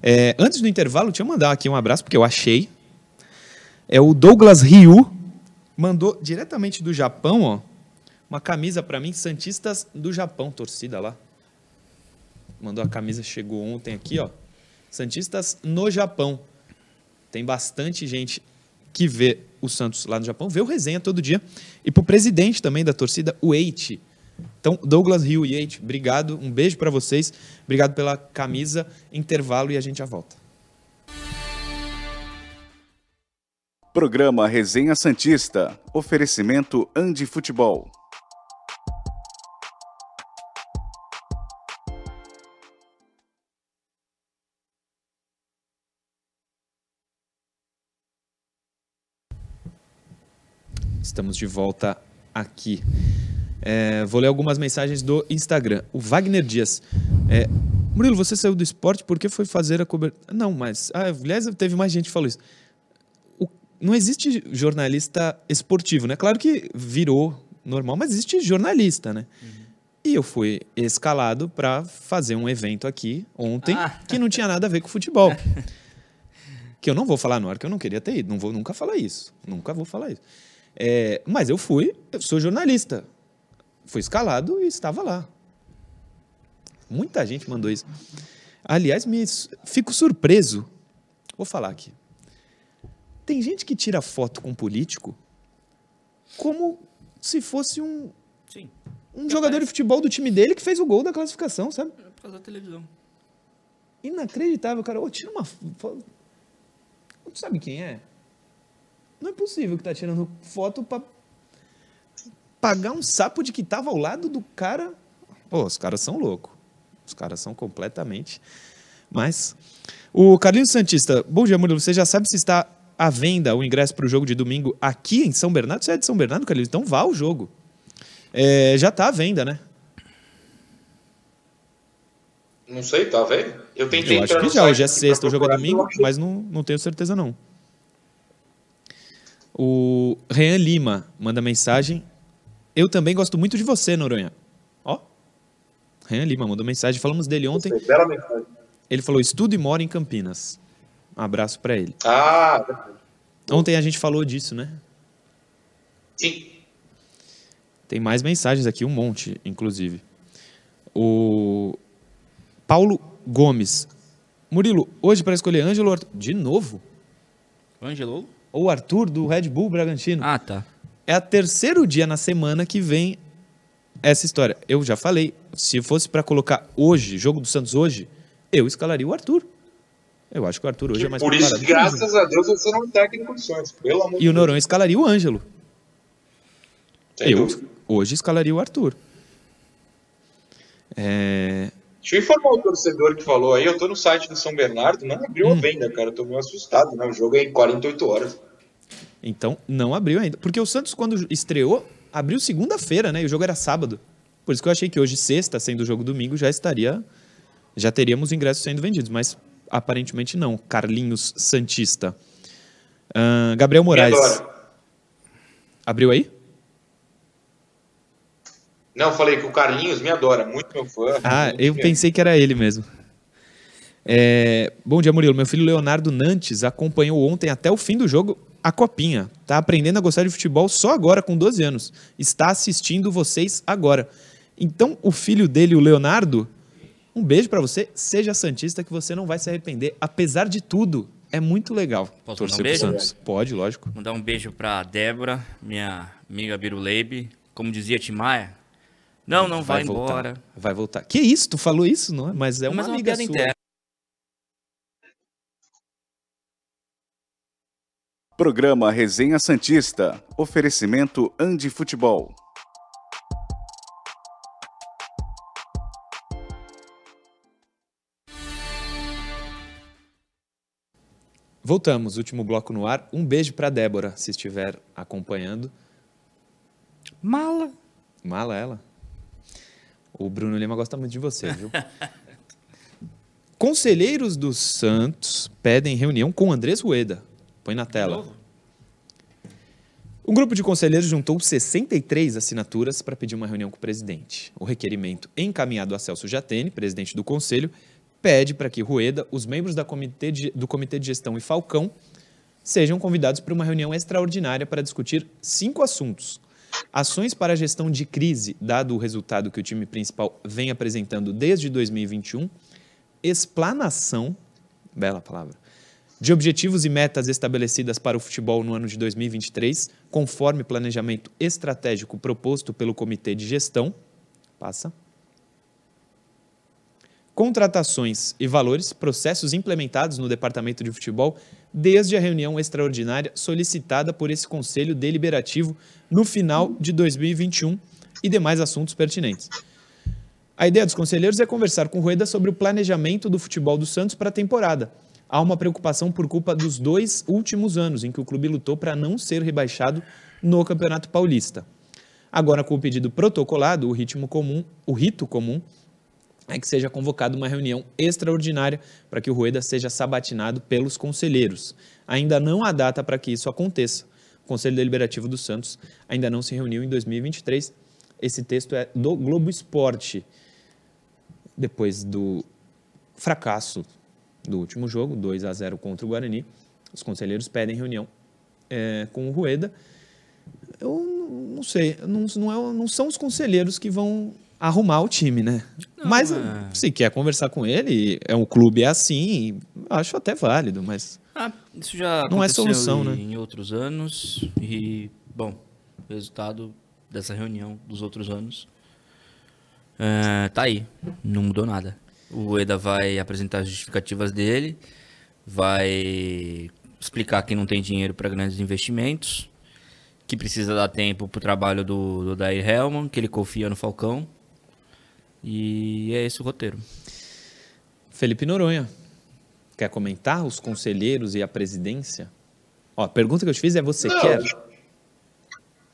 É, antes do intervalo, deixa eu mandar aqui um abraço, porque eu achei é o Douglas Ryu, mandou diretamente do Japão, ó, uma camisa para mim, Santistas do Japão, torcida lá. Mandou a camisa, chegou ontem aqui, ó. Santistas no Japão. Tem bastante gente que vê o Santos lá no Japão, vê o resenha todo dia. E pro presidente também da torcida, o Eiichi. Então, Douglas Rio e Eiichi, obrigado, um beijo para vocês. Obrigado pela camisa, intervalo e a gente já volta. Programa Resenha Santista. Oferecimento Andi Futebol. Estamos de volta aqui. É, vou ler algumas mensagens do Instagram. O Wagner Dias. É, Murilo, você saiu do esporte porque foi fazer a cobertura. Não, mas. Ah, aliás, teve mais gente que falou isso não existe jornalista esportivo, né? Claro que virou normal, mas existe jornalista, né? Uhum. E eu fui escalado para fazer um evento aqui ontem ah. que não tinha nada a ver com futebol. que eu não vou falar no ar que eu não queria ter ido, não vou nunca falar isso, nunca vou falar isso. É, mas eu fui, eu sou jornalista, fui escalado e estava lá. Muita gente mandou isso. Aliás, me fico surpreso. Vou falar aqui. Tem gente que tira foto com político como se fosse um, Sim. um jogador de futebol do time dele que fez o gol da classificação, sabe? É por causa da televisão. Inacreditável, cara. Ô, tira uma foto. Tu sabe quem é? Não é possível que tá tirando foto para pagar um sapo de que tava ao lado do cara. Pô, os caras são loucos. Os caras são completamente. Mas. O Carlinhos Santista, bom dia, Murilo. Você já sabe se está à venda o ingresso para o jogo de domingo aqui em São Bernardo. Você é de São Bernardo, Carlinhos? Então vá ao jogo. É, já está à venda, né? Não sei, tá vendo? Eu tentei Eu acho que já, hoje é sexta, o jogo é domingo, mas não, não tenho certeza não. O Rean Lima manda mensagem. Eu também gosto muito de você, Noronha. Ó. Rean Lima mandou mensagem, falamos dele ontem. Bela mensagem. Ele falou: estudo e mora em Campinas. Um abraço para ele. Ah, Ontem a gente falou disso, né? Sim. Tem mais mensagens aqui, um monte, inclusive. O Paulo Gomes. Murilo, hoje para escolher Ângelo ou Arthur? De novo? Ângelo? Ou Arthur do Red Bull Bragantino? Ah, tá. É o terceiro dia na semana que vem essa história. Eu já falei, se fosse para colocar hoje, jogo do Santos hoje, eu escalaria o Arthur. Eu acho que o Arthur hoje é mais Por isso, graças a Deus, você não um técnico do Santos. Pelo amor E o Noronha escalaria o Ângelo. Sem eu dúvida. hoje escalaria o Arthur. É, Deixa eu informar o torcedor que falou aí, eu tô no site do São Bernardo, não abriu Hum. a venda, cara. Eu tô meio assustado, né? O jogo é em 48 horas. Então, não abriu ainda. Porque o Santos, quando estreou, abriu segunda-feira, né? E o jogo era sábado. Por isso que eu achei que hoje, sexta, sendo o jogo domingo, já estaria. Já teríamos ingressos sendo vendidos. Mas aparentemente não. Carlinhos Santista. Ahn, Gabriel Moraes. Abriu aí? Não, falei que o Carlinhos me adora, muito meu fã. Ah, muito eu mesmo. pensei que era ele mesmo. É, Bom dia, Murilo. Meu filho Leonardo Nantes acompanhou ontem até o fim do jogo a copinha. Tá aprendendo a gostar de futebol só agora, com 12 anos. Está assistindo vocês agora. Então, o filho dele, o Leonardo, um beijo pra você. Seja santista que você não vai se arrepender. Apesar de tudo, é muito legal Posso torcer mandar um pro beijo? Santos. Pode, lógico. Mandar um beijo pra Débora, minha amiga Biruleibe. Como dizia Timaya, não, não vai, voltar. embora. Vai voltar. Que isso? Tu falou isso, não é? Mas é uma Mas é uma amiga piada sua. interna. Programa Resenha Santista. Oferecimento Andi Futebol. Voltamos, último bloco no ar. Um beijo pra Débora, se estiver acompanhando. Mala. Mala ela. O Bruno Lima gosta muito de você, viu? Conselheiros do Santos pedem reunião com Andrés Rueda. Põe na tela. Um grupo de conselheiros juntou 63 assinaturas para pedir uma reunião com o presidente. O requerimento, encaminhado a Celso Jatene, presidente do conselho, pede para que Rueda, os membros comitê de- do Comitê de Gestão e Falcão sejam convidados para uma reunião extraordinária para discutir cinco assuntos. Ações para a gestão de crise, dado o resultado que o time principal vem apresentando desde 2021. Explanação, bela palavra, de objetivos e metas estabelecidas para o futebol no ano de 2023, conforme planejamento estratégico proposto pelo Comitê de Gestão. Passa. Contratações e valores, processos implementados no Departamento de Futebol desde a reunião extraordinária solicitada por esse Conselho Deliberativo no final de 2021 e demais assuntos pertinentes. A ideia dos conselheiros é conversar com Rueda sobre o planejamento do futebol do Santos para a temporada. Há uma preocupação por culpa dos dois últimos anos em que o clube lutou para não ser rebaixado no Campeonato Paulista. Agora, com o pedido protocolado, o ritmo comum, o rito comum é que seja convocada uma reunião extraordinária para que o Rueda seja sabatinado pelos conselheiros. Ainda não há data para que isso aconteça. O Conselho Deliberativo do Santos ainda não se reuniu em 2023. Esse texto é do Globo Esporte. Depois do fracasso do último jogo, 2 a 0 contra o Guarani, os conselheiros pedem reunião eh, com o Rueda. Eu não sei, não, não, é- não são os conselheiros que vão arrumar o time, né? mas é. se quer conversar com ele, é um clube é assim, acho até válido, mas Ah, isso já Não é solução, em, né? em outros anos. E, bom, resultado dessa reunião dos outros anos. é, tá aí. Não mudou nada. O Eda vai apresentar as justificativas dele. Vai explicar que não tem dinheiro para grandes investimentos. Que precisa dar tempo pro trabalho do, do Dair Hellman. Que ele confia no Falcão. E é esse o roteiro. Felipe Noronha, quer comentar os conselheiros e a presidência? Ó, a pergunta que eu te fiz é: você Não. quer?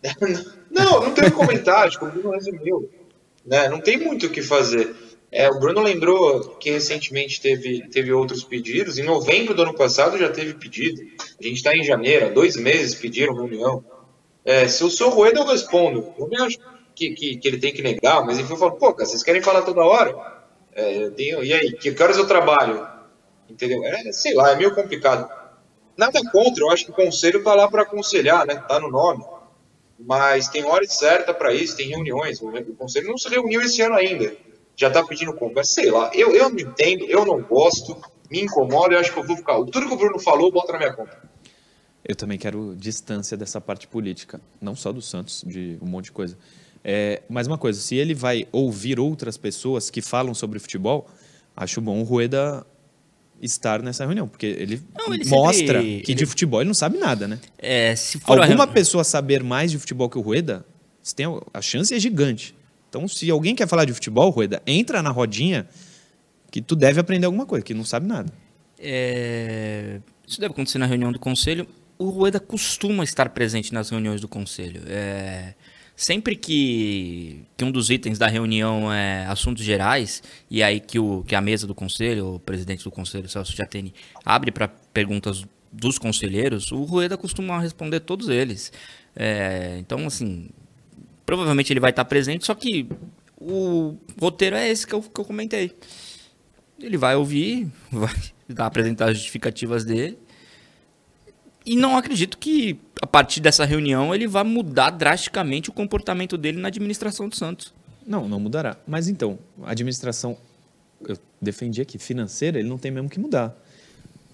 Não, não tenho comentário, acho que o Bruno resumiu. Né? Não tem muito o que fazer. É, o Bruno lembrou que recentemente teve, teve outros pedidos. Em novembro do ano passado já teve pedido. A gente está em janeiro, há dois meses pediram reunião. É, se eu sou o Rueda, eu respondo. Eu não acho que, que, que ele tem que negar, mas enfim, eu falo, pô, cara, vocês querem falar toda hora? É, eu tenho, e aí, que, horas eu trabalho? Entendeu? É, sei lá, é meio complicado. Nada contra, eu acho que o conselho tá lá para aconselhar, né? Tá no nome. Mas tem hora certa para isso, tem reuniões. O conselho não se reuniu esse ano ainda. já tá pedindo conversa, sei lá. Eu, eu não entendo, eu não gosto, me incomoda, eu acho que eu vou ficar. Tudo que o Bruno falou, bota na minha conta. Eu também quero distância dessa parte política, não só do Santos, de um monte de coisa. É, mas uma coisa, se ele vai ouvir outras pessoas que falam sobre futebol, acho bom o Rueda estar nessa reunião, porque ele, Não, ele mostra sempre- que de futebol ele não sabe nada, né? É, se for Alguma pessoa saber mais de futebol que o Rueda, você tem a- a chance é gigante. Então, se alguém quer falar de futebol, Rueda, entra na rodinha que tu deve aprender alguma coisa, que não sabe nada. É, Isso deve acontecer na reunião do conselho. O Rueda costuma estar presente nas reuniões do conselho. É, Sempre que, que um dos itens da reunião é assuntos gerais, e aí que, o, que a mesa do conselho, o presidente do conselho, Celso Jatene, abre para perguntas dos conselheiros, o Rueda costuma responder todos eles. É, então, assim, provavelmente ele vai estar presente, só que o roteiro é esse que eu, que eu comentei. Ele vai ouvir, vai dar apresentar as justificativas dele. E não acredito que a partir dessa reunião ele vá mudar drasticamente o comportamento dele na administração do Santos. Não, não mudará. Mas então, a administração, eu defendi aqui, financeira, ele não tem mesmo que mudar.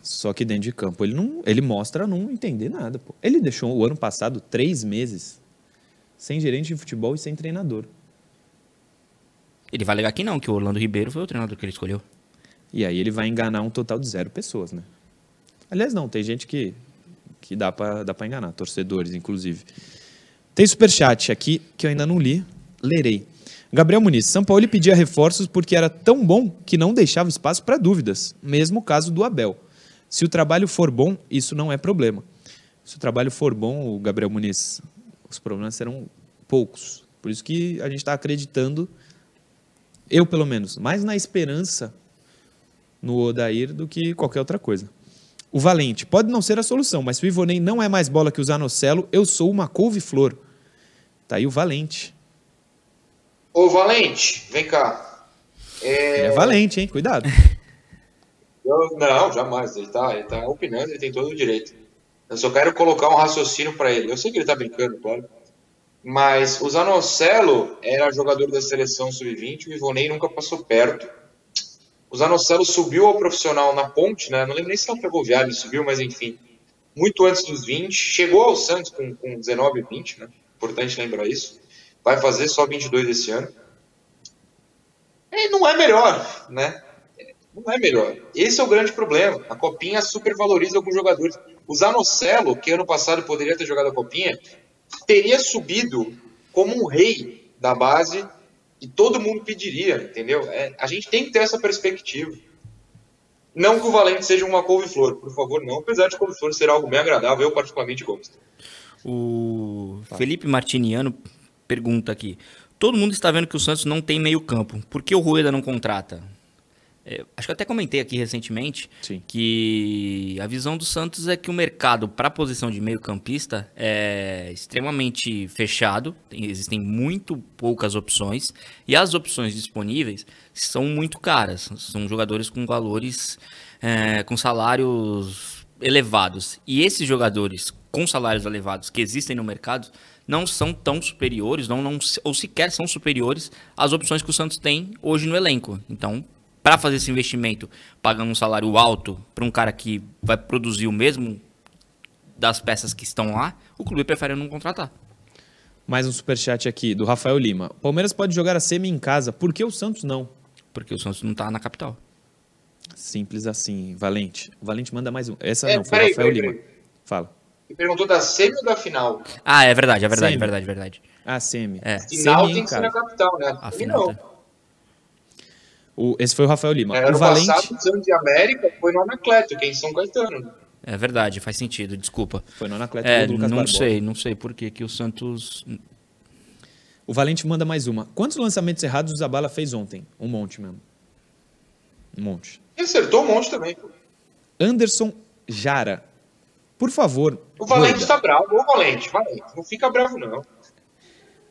Só que dentro de campo ele não, ele mostra não entender nada. Pô. Ele deixou o ano passado três meses sem gerente de futebol e sem treinador. Ele vai alegar que não, que o Orlando Ribeiro foi o treinador que ele escolheu. E aí ele vai enganar um total de zero pessoas, né? Aliás, não, tem gente que, que dá pra dá enganar, torcedores, inclusive. Tem superchat aqui que eu ainda não li, lerei. Gabriel Muniz, São Paulo pedia reforços porque era tão bom que não deixava espaço para dúvidas, mesmo o caso do Abel. Se o trabalho for bom, isso não é problema. Se o trabalho for bom, o Gabriel Muniz, os problemas serão poucos. Por isso que a gente está acreditando, eu pelo menos, mais na esperança no Odair do que qualquer outra coisa. O Valente, pode não ser a solução, mas se o Ivonei não é mais bola que o Zanocelo, eu sou uma couve-flor. Tá aí o Valente. Ô, Valente, vem cá. É, Ele é valente, hein? Cuidado. eu- não, jamais. Ele tá, ele tá opinando, ele tem todo o direito. Eu só quero colocar um raciocínio para ele. Eu sei que ele tá brincando, claro. Mas o Zanocelo era jogador da seleção sub-20, o Ivonei nunca passou perto. O Zanocelo subiu ao profissional na ponte, né? Não lembro nem se na Ferroviária ele subiu, mas enfim. Muito antes dos 20. Chegou ao Santos com, com 19 e 20, né? Importante lembrar isso. Vai fazer só 22 esse ano. E não é melhor, né? Não é melhor. Esse é o grande problema. A Copinha supervaloriza alguns jogadores. O Zanocelo, que ano passado poderia ter jogado a Copinha, teria subido como um rei da base e todo mundo pediria, entendeu? É, a gente tem que ter essa perspectiva. Não que o Valente seja uma couve-flor, por favor, não. Apesar de couve-flor ser algo bem agradável, eu particularmente gosto. O Felipe Martiniano pergunta aqui: todo mundo está vendo que o Santos não tem meio-campo. Por que o Rueda não contrata? É, acho que eu até comentei aqui recentemente Sim. que a visão do Santos é que o mercado para a posição de meio-campista é extremamente fechado, tem- existem muito poucas opções e as opções disponíveis são muito caras, são jogadores com valores, é, com salários elevados. E esses jogadores com salários elevados que existem no mercado não são tão superiores, não, não, ou sequer são superiores às opções que o Santos tem hoje no elenco. Então, para fazer esse investimento, pagando um salário alto para um cara que vai produzir o mesmo das peças que estão lá, o clube prefere não contratar. Mais um superchat aqui do Rafael Lima. Palmeiras pode jogar a semi em casa, por que o Santos não? Porque o Santos não tá na capital. Simples assim, Valente. O Valente manda mais um. Essa É, não, foi o peraí, Rafael peraí, Lima. peraí. Fala. Ele perguntou da semi ou da final? Ah, é verdade, é verdade, Semi. verdade, verdade. Ah, semi. É. Final Semi em tem que ser na capital, né? A final. não. tá- O- esse foi o Rafael Lima. É, o ano Valente. passado, o Santos de América foi no Anacleto, que é em São Caetano. É verdade, faz sentido, desculpa. Foi no Anacleto É, do Lucas não Barbosa. sei, não sei por que que o Santos... O Valente manda mais uma. Quantos lançamentos errados o Zabala fez ontem? Um monte mesmo. Um monte. E acertou um monte também. pô. Anderson Jara. Por favor. O Valente Rueda. tá bravo. Ô, Valente, Valente, não fica bravo, não.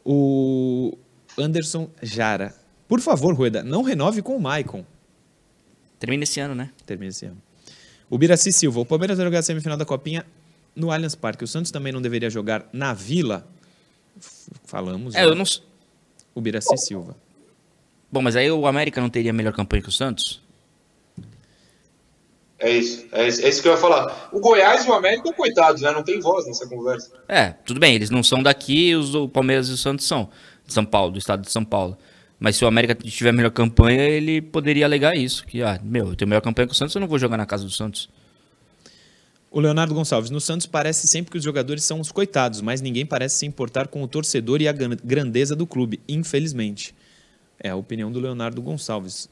O Anderson Jara. Por favor, Rueda, não renove com o Maicon. Termina esse ano, né? Termina esse ano. O Biraci Silva. O Palmeiras vai jogar a semifinal da Copinha no Allianz Parque. O Santos também não deveria jogar na Vila. Falamos. É, né? eu não... O Biraci Silva. Bom, mas aí o América não teria melhor campanha que o Santos? É isso, é isso, é isso que eu ia falar. O Goiás e o América, coitados, né? Não tem voz nessa conversa. É, tudo bem, eles não são daqui, os, o Palmeiras e o Santos são. De São Paulo, do estado de São Paulo. Mas se o América tiver melhor campanha, ele poderia alegar isso. Que, ah, meu, eu tenho melhor campanha que o Santos, eu não vou jogar na casa do Santos. O Leonardo Gonçalves, no Santos parece sempre que os jogadores são os coitados, mas ninguém parece se importar com o torcedor e a gran- grandeza do clube, infelizmente. É a opinião do Leonardo Gonçalves.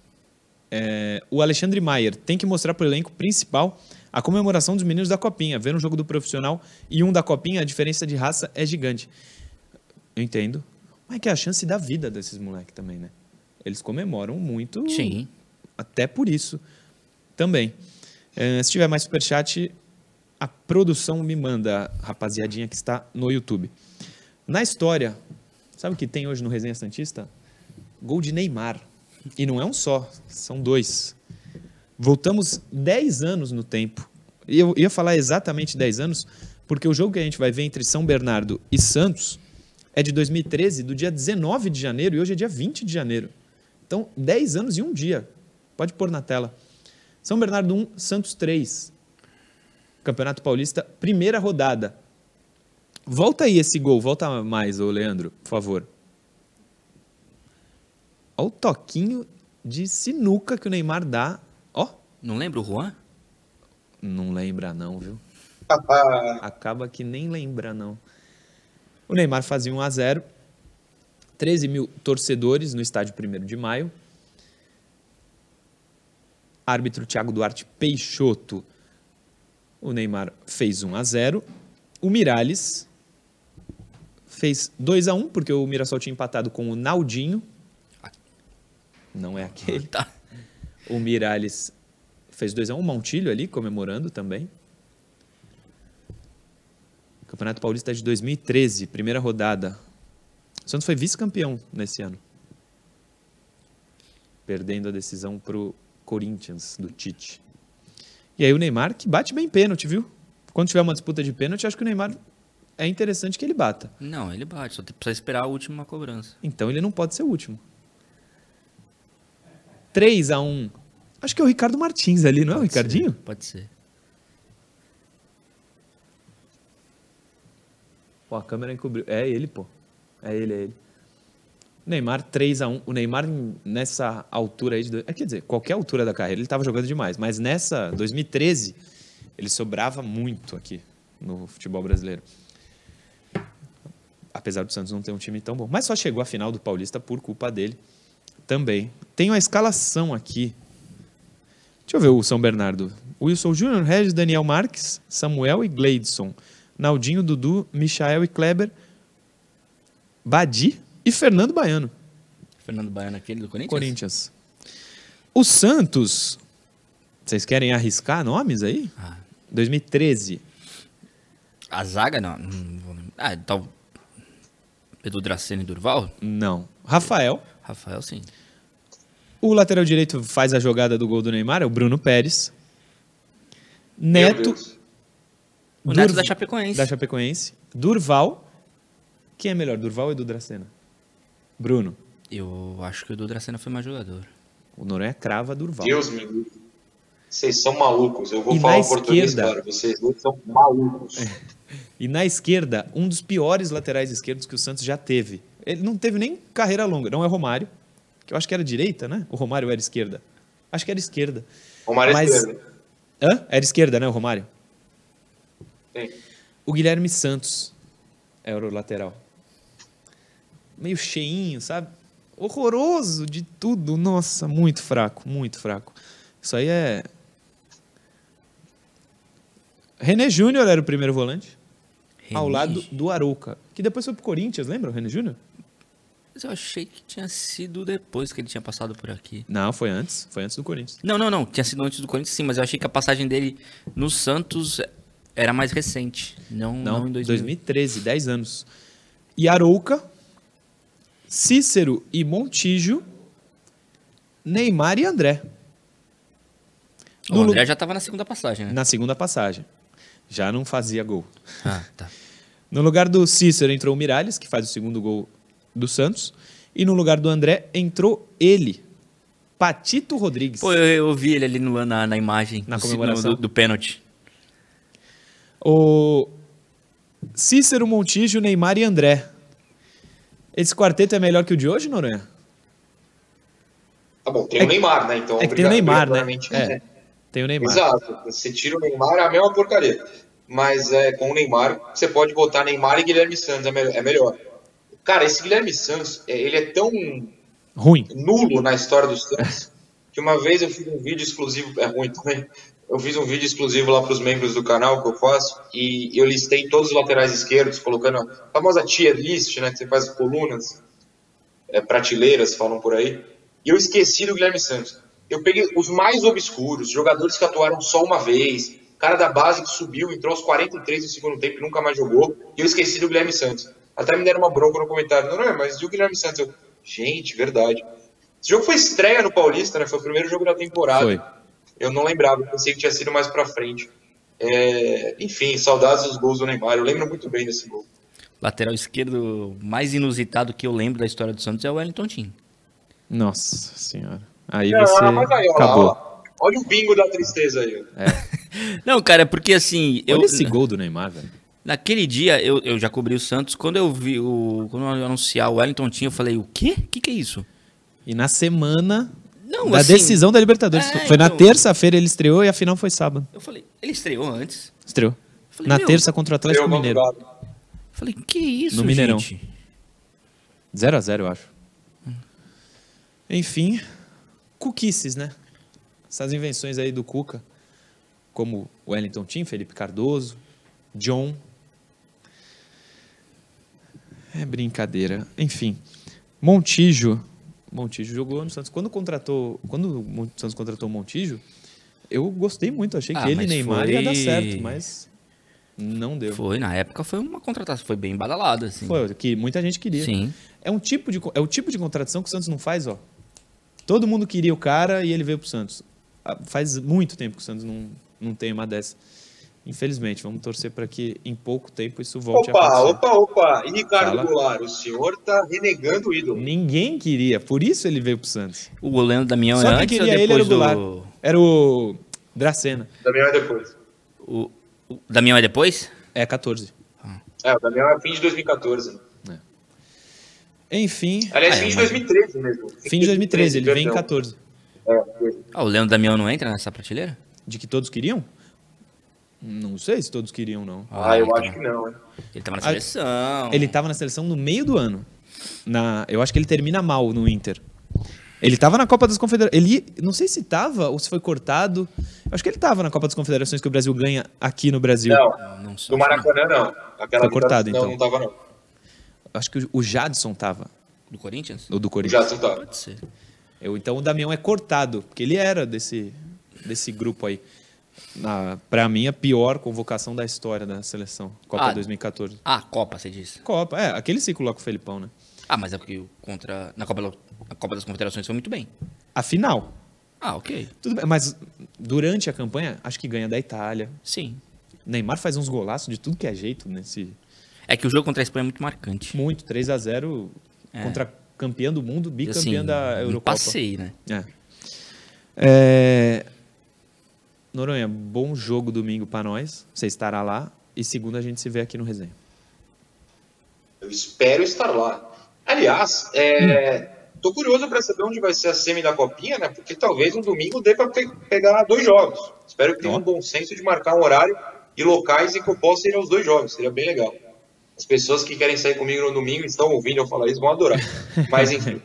É, o Alexandre Maier tem que mostrar para o elenco principal a comemoração dos meninos da Copinha. Ver um jogo do profissional e um da Copinha, a diferença de raça é gigante. Eu entendo. Mas é que é a chance da vida desses moleques também, né? Eles comemoram muito. Sim. Até por isso também. Eh, se tiver mais superchat, a produção me manda, rapaziadinha que está no YouTube. Na história, sabe o que tem hoje no Resenha Santista? Gol de Neymar. E não é um só, são dois. Voltamos 10 anos no tempo. E eu ia falar exatamente 10 anos, porque o jogo que a gente vai ver entre São Bernardo e Santos é de 2013, do dia 19 de janeiro, e hoje é dia 20 de janeiro. Então, 10 anos e um dia. Pode pôr na tela. São Bernardo 1, Santos 3. Campeonato Paulista, primeira rodada. Volta aí esse gol, volta mais, ô Leandro, por favor. Olha o toquinho de sinuca que o Neymar dá. Ó, Não lembra o Juan? não lembra não, viu? Acaba que nem lembra não. O Neymar fazia 1 a 0 13 mil torcedores no estádio 1 de maio. Árbitro Thiago Duarte Peixoto. O Neymar fez 1 a 0 O Miralles fez 2 a 1 porque o Mirassol tinha empatado com o Naldinho. Não é aquele. Tá. O Miralles fez 2x1, um, Montilho ali comemorando também. Campeonato Paulista de 2013, primeira rodada. O Santos foi vice-campeão nesse ano. Perdendo a decisão pro Corinthians, do Tite. E aí o Neymar, que bate bem pênalti, viu? Quando tiver uma disputa de pênalti, acho que o Neymar é interessante que ele bata. Não, ele bate, só precisa esperar a última cobrança. Então ele não pode ser o último. 3 a 1 Acho que é o Ricardo Martins ali, não é o Pode Ricardinho? ser, Pode ser. Pô, a câmera encobriu. É ele, pô. É ele, é ele. Neymar 3 a 1 O Neymar nessa altura aí de. É, quer dizer, qualquer altura da carreira ele estava jogando demais, mas nessa 2013 ele sobrava muito aqui no futebol brasileiro. Apesar do Santos não ter um time tão bom, mas só chegou à final do Paulista por culpa dele também. Tenho a escalação aqui. Deixa eu ver o São Bernardo. Wilson Júnior, Regis, Daniel Marques, Samuel e Gleidson. Naldinho, Dudu, Michael e Kleber. Badi e Fernando Baiano. Fernando Baiano, aquele do Corinthians? Corinthians. O Santos. Vocês querem arriscar nomes aí? Ah. 2013. A zaga, não. Ah, tal. Edu Dracena e Durval? Não. Rafael. Rafael, sim. O lateral direito faz a jogada do gol do Neymar, é o Bruno Pérez. Meu Neto. O Neto Durval- da Chapecoense. Da Chapecoense. Durval. Quem é melhor, Durval ou Edu Dracena? Bruno. Eu acho que o Edu Dracena foi mais jogador. O Noronha crava Durval. Deus me livre. Vocês são malucos. Eu vou E falar português, esquerda? cara. Vocês dois são malucos. E na esquerda, um dos piores laterais esquerdos que o Santos já teve. Ele não teve nem carreira longa. Não é o Romário, que eu acho que era direita, né? O Romário era esquerda. Acho que era esquerda. Romário é Mas- esquerda. Hã? Era esquerda, né, o Romário? Sim. O Guilherme Santos era o lateral. Meio cheinho, sabe? Horroroso de tudo. Nossa, muito fraco, muito fraco. Isso aí é. René Júnior era o primeiro volante, ao René? lado do Arouca, que depois foi pro Corinthians, lembra o René Júnior? Mas eu achei que tinha sido depois que ele tinha passado por aqui. Não, foi antes, foi antes do Corinthians. Não, não, não. Tinha sido antes do Corinthians, sim, mas eu achei que a passagem dele no Santos era mais recente. Não, não, Não, em 2000. 2013, 10 anos. E Arouca, Cícero e Montijo, Neymar e André. O No André lu- já tava na segunda passagem, né? Na segunda passagem. Já não fazia gol. Ah, tá. No lugar do Cícero entrou o Miralles, que faz o segundo gol do Santos. E no lugar do André entrou ele, Patito Rodrigues. Pô, eu, eu vi ele ali no- na, na imagem. Na do- comemoração? Do, do pênalti. O Cícero, Montijo, Neymar e André. Esse quarteto é melhor que o de hoje, Noronha? Tá bom, tem É o Neymar, né? Então, é que tem o Neymar, né? obrigatoriamente, É, tem o Neymar. Exato. Você tira o Neymar, é a mesma porcaria. Mas é, com o Neymar, você pode botar Neymar e Guilherme Santos, é, me- é melhor. Cara, esse Guilherme Santos, é, ele é tão Ruim. nulo na história do Santos que uma vez eu fiz um vídeo exclusivo, é ruim também, eu fiz um vídeo exclusivo lá para os membros do canal que eu faço e eu listei todos os laterais esquerdos, colocando a famosa tier list, né, que você faz colunas, é, prateleiras, falam por aí, e eu esqueci do Guilherme Santos. Eu peguei os mais obscuros, jogadores que atuaram só uma vez, cara da base que subiu, entrou aos 43 do segundo tempo e nunca mais jogou, e eu esqueci do Guilherme Santos. Até me deram uma bronca no comentário, não, não, mas e o Guilherme Santos? Eu, gente, verdade. Esse jogo foi estreia no Paulista, né? Foi o primeiro jogo da temporada. Foi. Eu não lembrava, eu pensei que tinha sido mais pra frente. É, enfim, saudades dos gols do Neymar. Eu lembro muito bem desse gol. Lateral esquerdo mais inusitado que eu lembro da história do Santos é o Wellington Tim. Nossa senhora. Aí Não, você mas aí, ó, acabou. ó, olha o bingo da tristeza aí. ó. Não, cara, é porque assim. Eu, Olha esse gol do Neymar, velho. Naquele dia, eu, eu já cobri o Santos. Quando eu vi o. Quando eu anunciar o Wellington Tim, eu falei, o quê? O que, que é isso? E na semana Não, da assim, decisão da Libertadores. É, foi na então. terça-feira ele estreou e a final foi sábado. Eu falei, ele estreou antes. Estreou. Falei, na meu, terça contra o Atlético Mineiro. Eu falei, que isso, No Mineirão. gente? 0 a 0 eu acho. Enfim, cuquices, né? Essas invenções aí do Cuca, como Wellington Tim, Felipe Cardoso, John. É brincadeira. Enfim, Montijo. Montijo jogou no Santos. Quando contratou, quando o Santos contratou o Montijo, eu gostei muito. Achei Ah, que ele e Neymar ia dar foi- certo, mas não deu. Foi, na época foi uma contratação, foi bem badalada, assim. Foi, que muita gente queria. Sim. É um tipo de é o tipo de contratação que o Santos não faz, ó. Todo mundo queria o cara e ele veio pro Santos. Ah, Faz muito tempo que o Santos não, não tem uma dessa. Infelizmente, vamos torcer para que em pouco tempo isso volte a Opa, acontecer. opa, opa. E Ricardo Fala. Goulart, o senhor tá renegando o ídolo. Ninguém queria, por isso ele veio pro Santos. O Leandro Damião Só é quem antes queria ou ele era o Goulart. do... Era o Dracena. Damião é depois. O, o Damião é depois? É 14. É, o Damião é fim de 2014. Enfim, Aliás, Ah, é, fim de mas- 2013 mesmo. fim de 2013, ele vem em perdão. 14. É, Ah, o Leandro Damião não entra nessa prateleira? De que todos queriam? Não sei se todos queriam, não. Ah, eu então. acho que não, hein? Ele tava na Ah, seleção. Ele tava na seleção no meio do ano. Na, eu acho que ele termina mal no Inter. Ele tava na Copa das Confederações. Ele, não sei se tava ou se foi cortado. Eu acho que ele tava na Copa das Confederações que o Brasil ganha aqui no Brasil. Não, Não sou. do Maracanã não. Aquela Foi cortado, não, então. Não tava não. Acho que o- o Jadson tava, Do Corinthians? ou do O Corinthians. Jadson tava. Pode ser. Eu, então o Damião é cortado, porque ele era desse, desse grupo aí. Na, pra mim, a pior convocação da história da seleção. Copa Ah. 2014. Ah, Copa, você disse. Copa, é, aquele ciclo lá com o Felipão, né? Ah, mas é porque contra... na, Copa, na Copa das Confederações foi muito bem. A final. Ah, ok. Tudo bem, mas durante a campanha, acho que ganha da Itália. Sim. Neymar faz uns golaços de tudo que é jeito nesse. É que o jogo contra a Espanha é muito marcante. Muito, 3 a 0 É. contra campeã do mundo, bicampeã Assim, da Eurocopa. passeio, né? É. É, Noronha, bom jogo domingo pra nós. Você estará lá. E segunda a gente se vê aqui no resenha. Eu espero estar lá. Aliás, é, tô curioso para saber onde vai ser a semi da Copinha, né? Porque talvez no domingo dê para pegar dois jogos. Espero que tenha um bom senso de marcar um horário e locais em que eu possa ir aos dois jogos. Seria bem legal. As pessoas que querem sair comigo no domingo estão ouvindo eu falar isso, vão adorar. Mas enfim,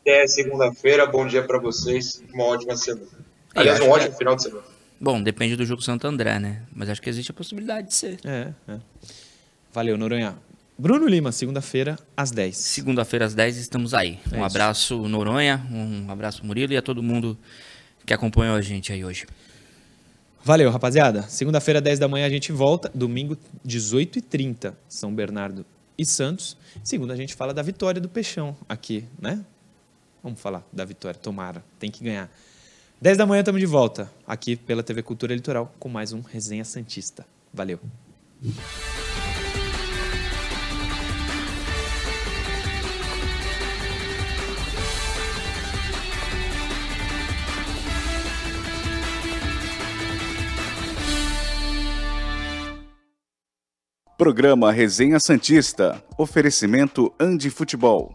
até segunda-feira. Bom dia para vocês. Uma ótima semana. Aliás, Eu um ótimo final de semana. Bom, depende do jogo Santo André, né? Mas acho que existe a possibilidade de ser. É, é. Valeu, Noronha. Bruno Lima, segunda-feira, às 10. Segunda-feira às 10 estamos aí. É um isso. abraço, Noronha. Um abraço, Murilo, e a todo mundo que acompanhou a gente aí hoje. Valeu, rapaziada. Segunda-feira, 10 da manhã, a gente volta. Domingo, 18h30, São Bernardo e Santos. Segunda, a gente fala da vitória do Peixão aqui, né? Vamos falar da vitória. Tomara, tem que ganhar. 10 da manhã estamos de volta, aqui pela TV Cultura Litoral, com mais um Resenha Santista. Valeu! Programa Resenha Santista. Oferecimento Andi Futebol.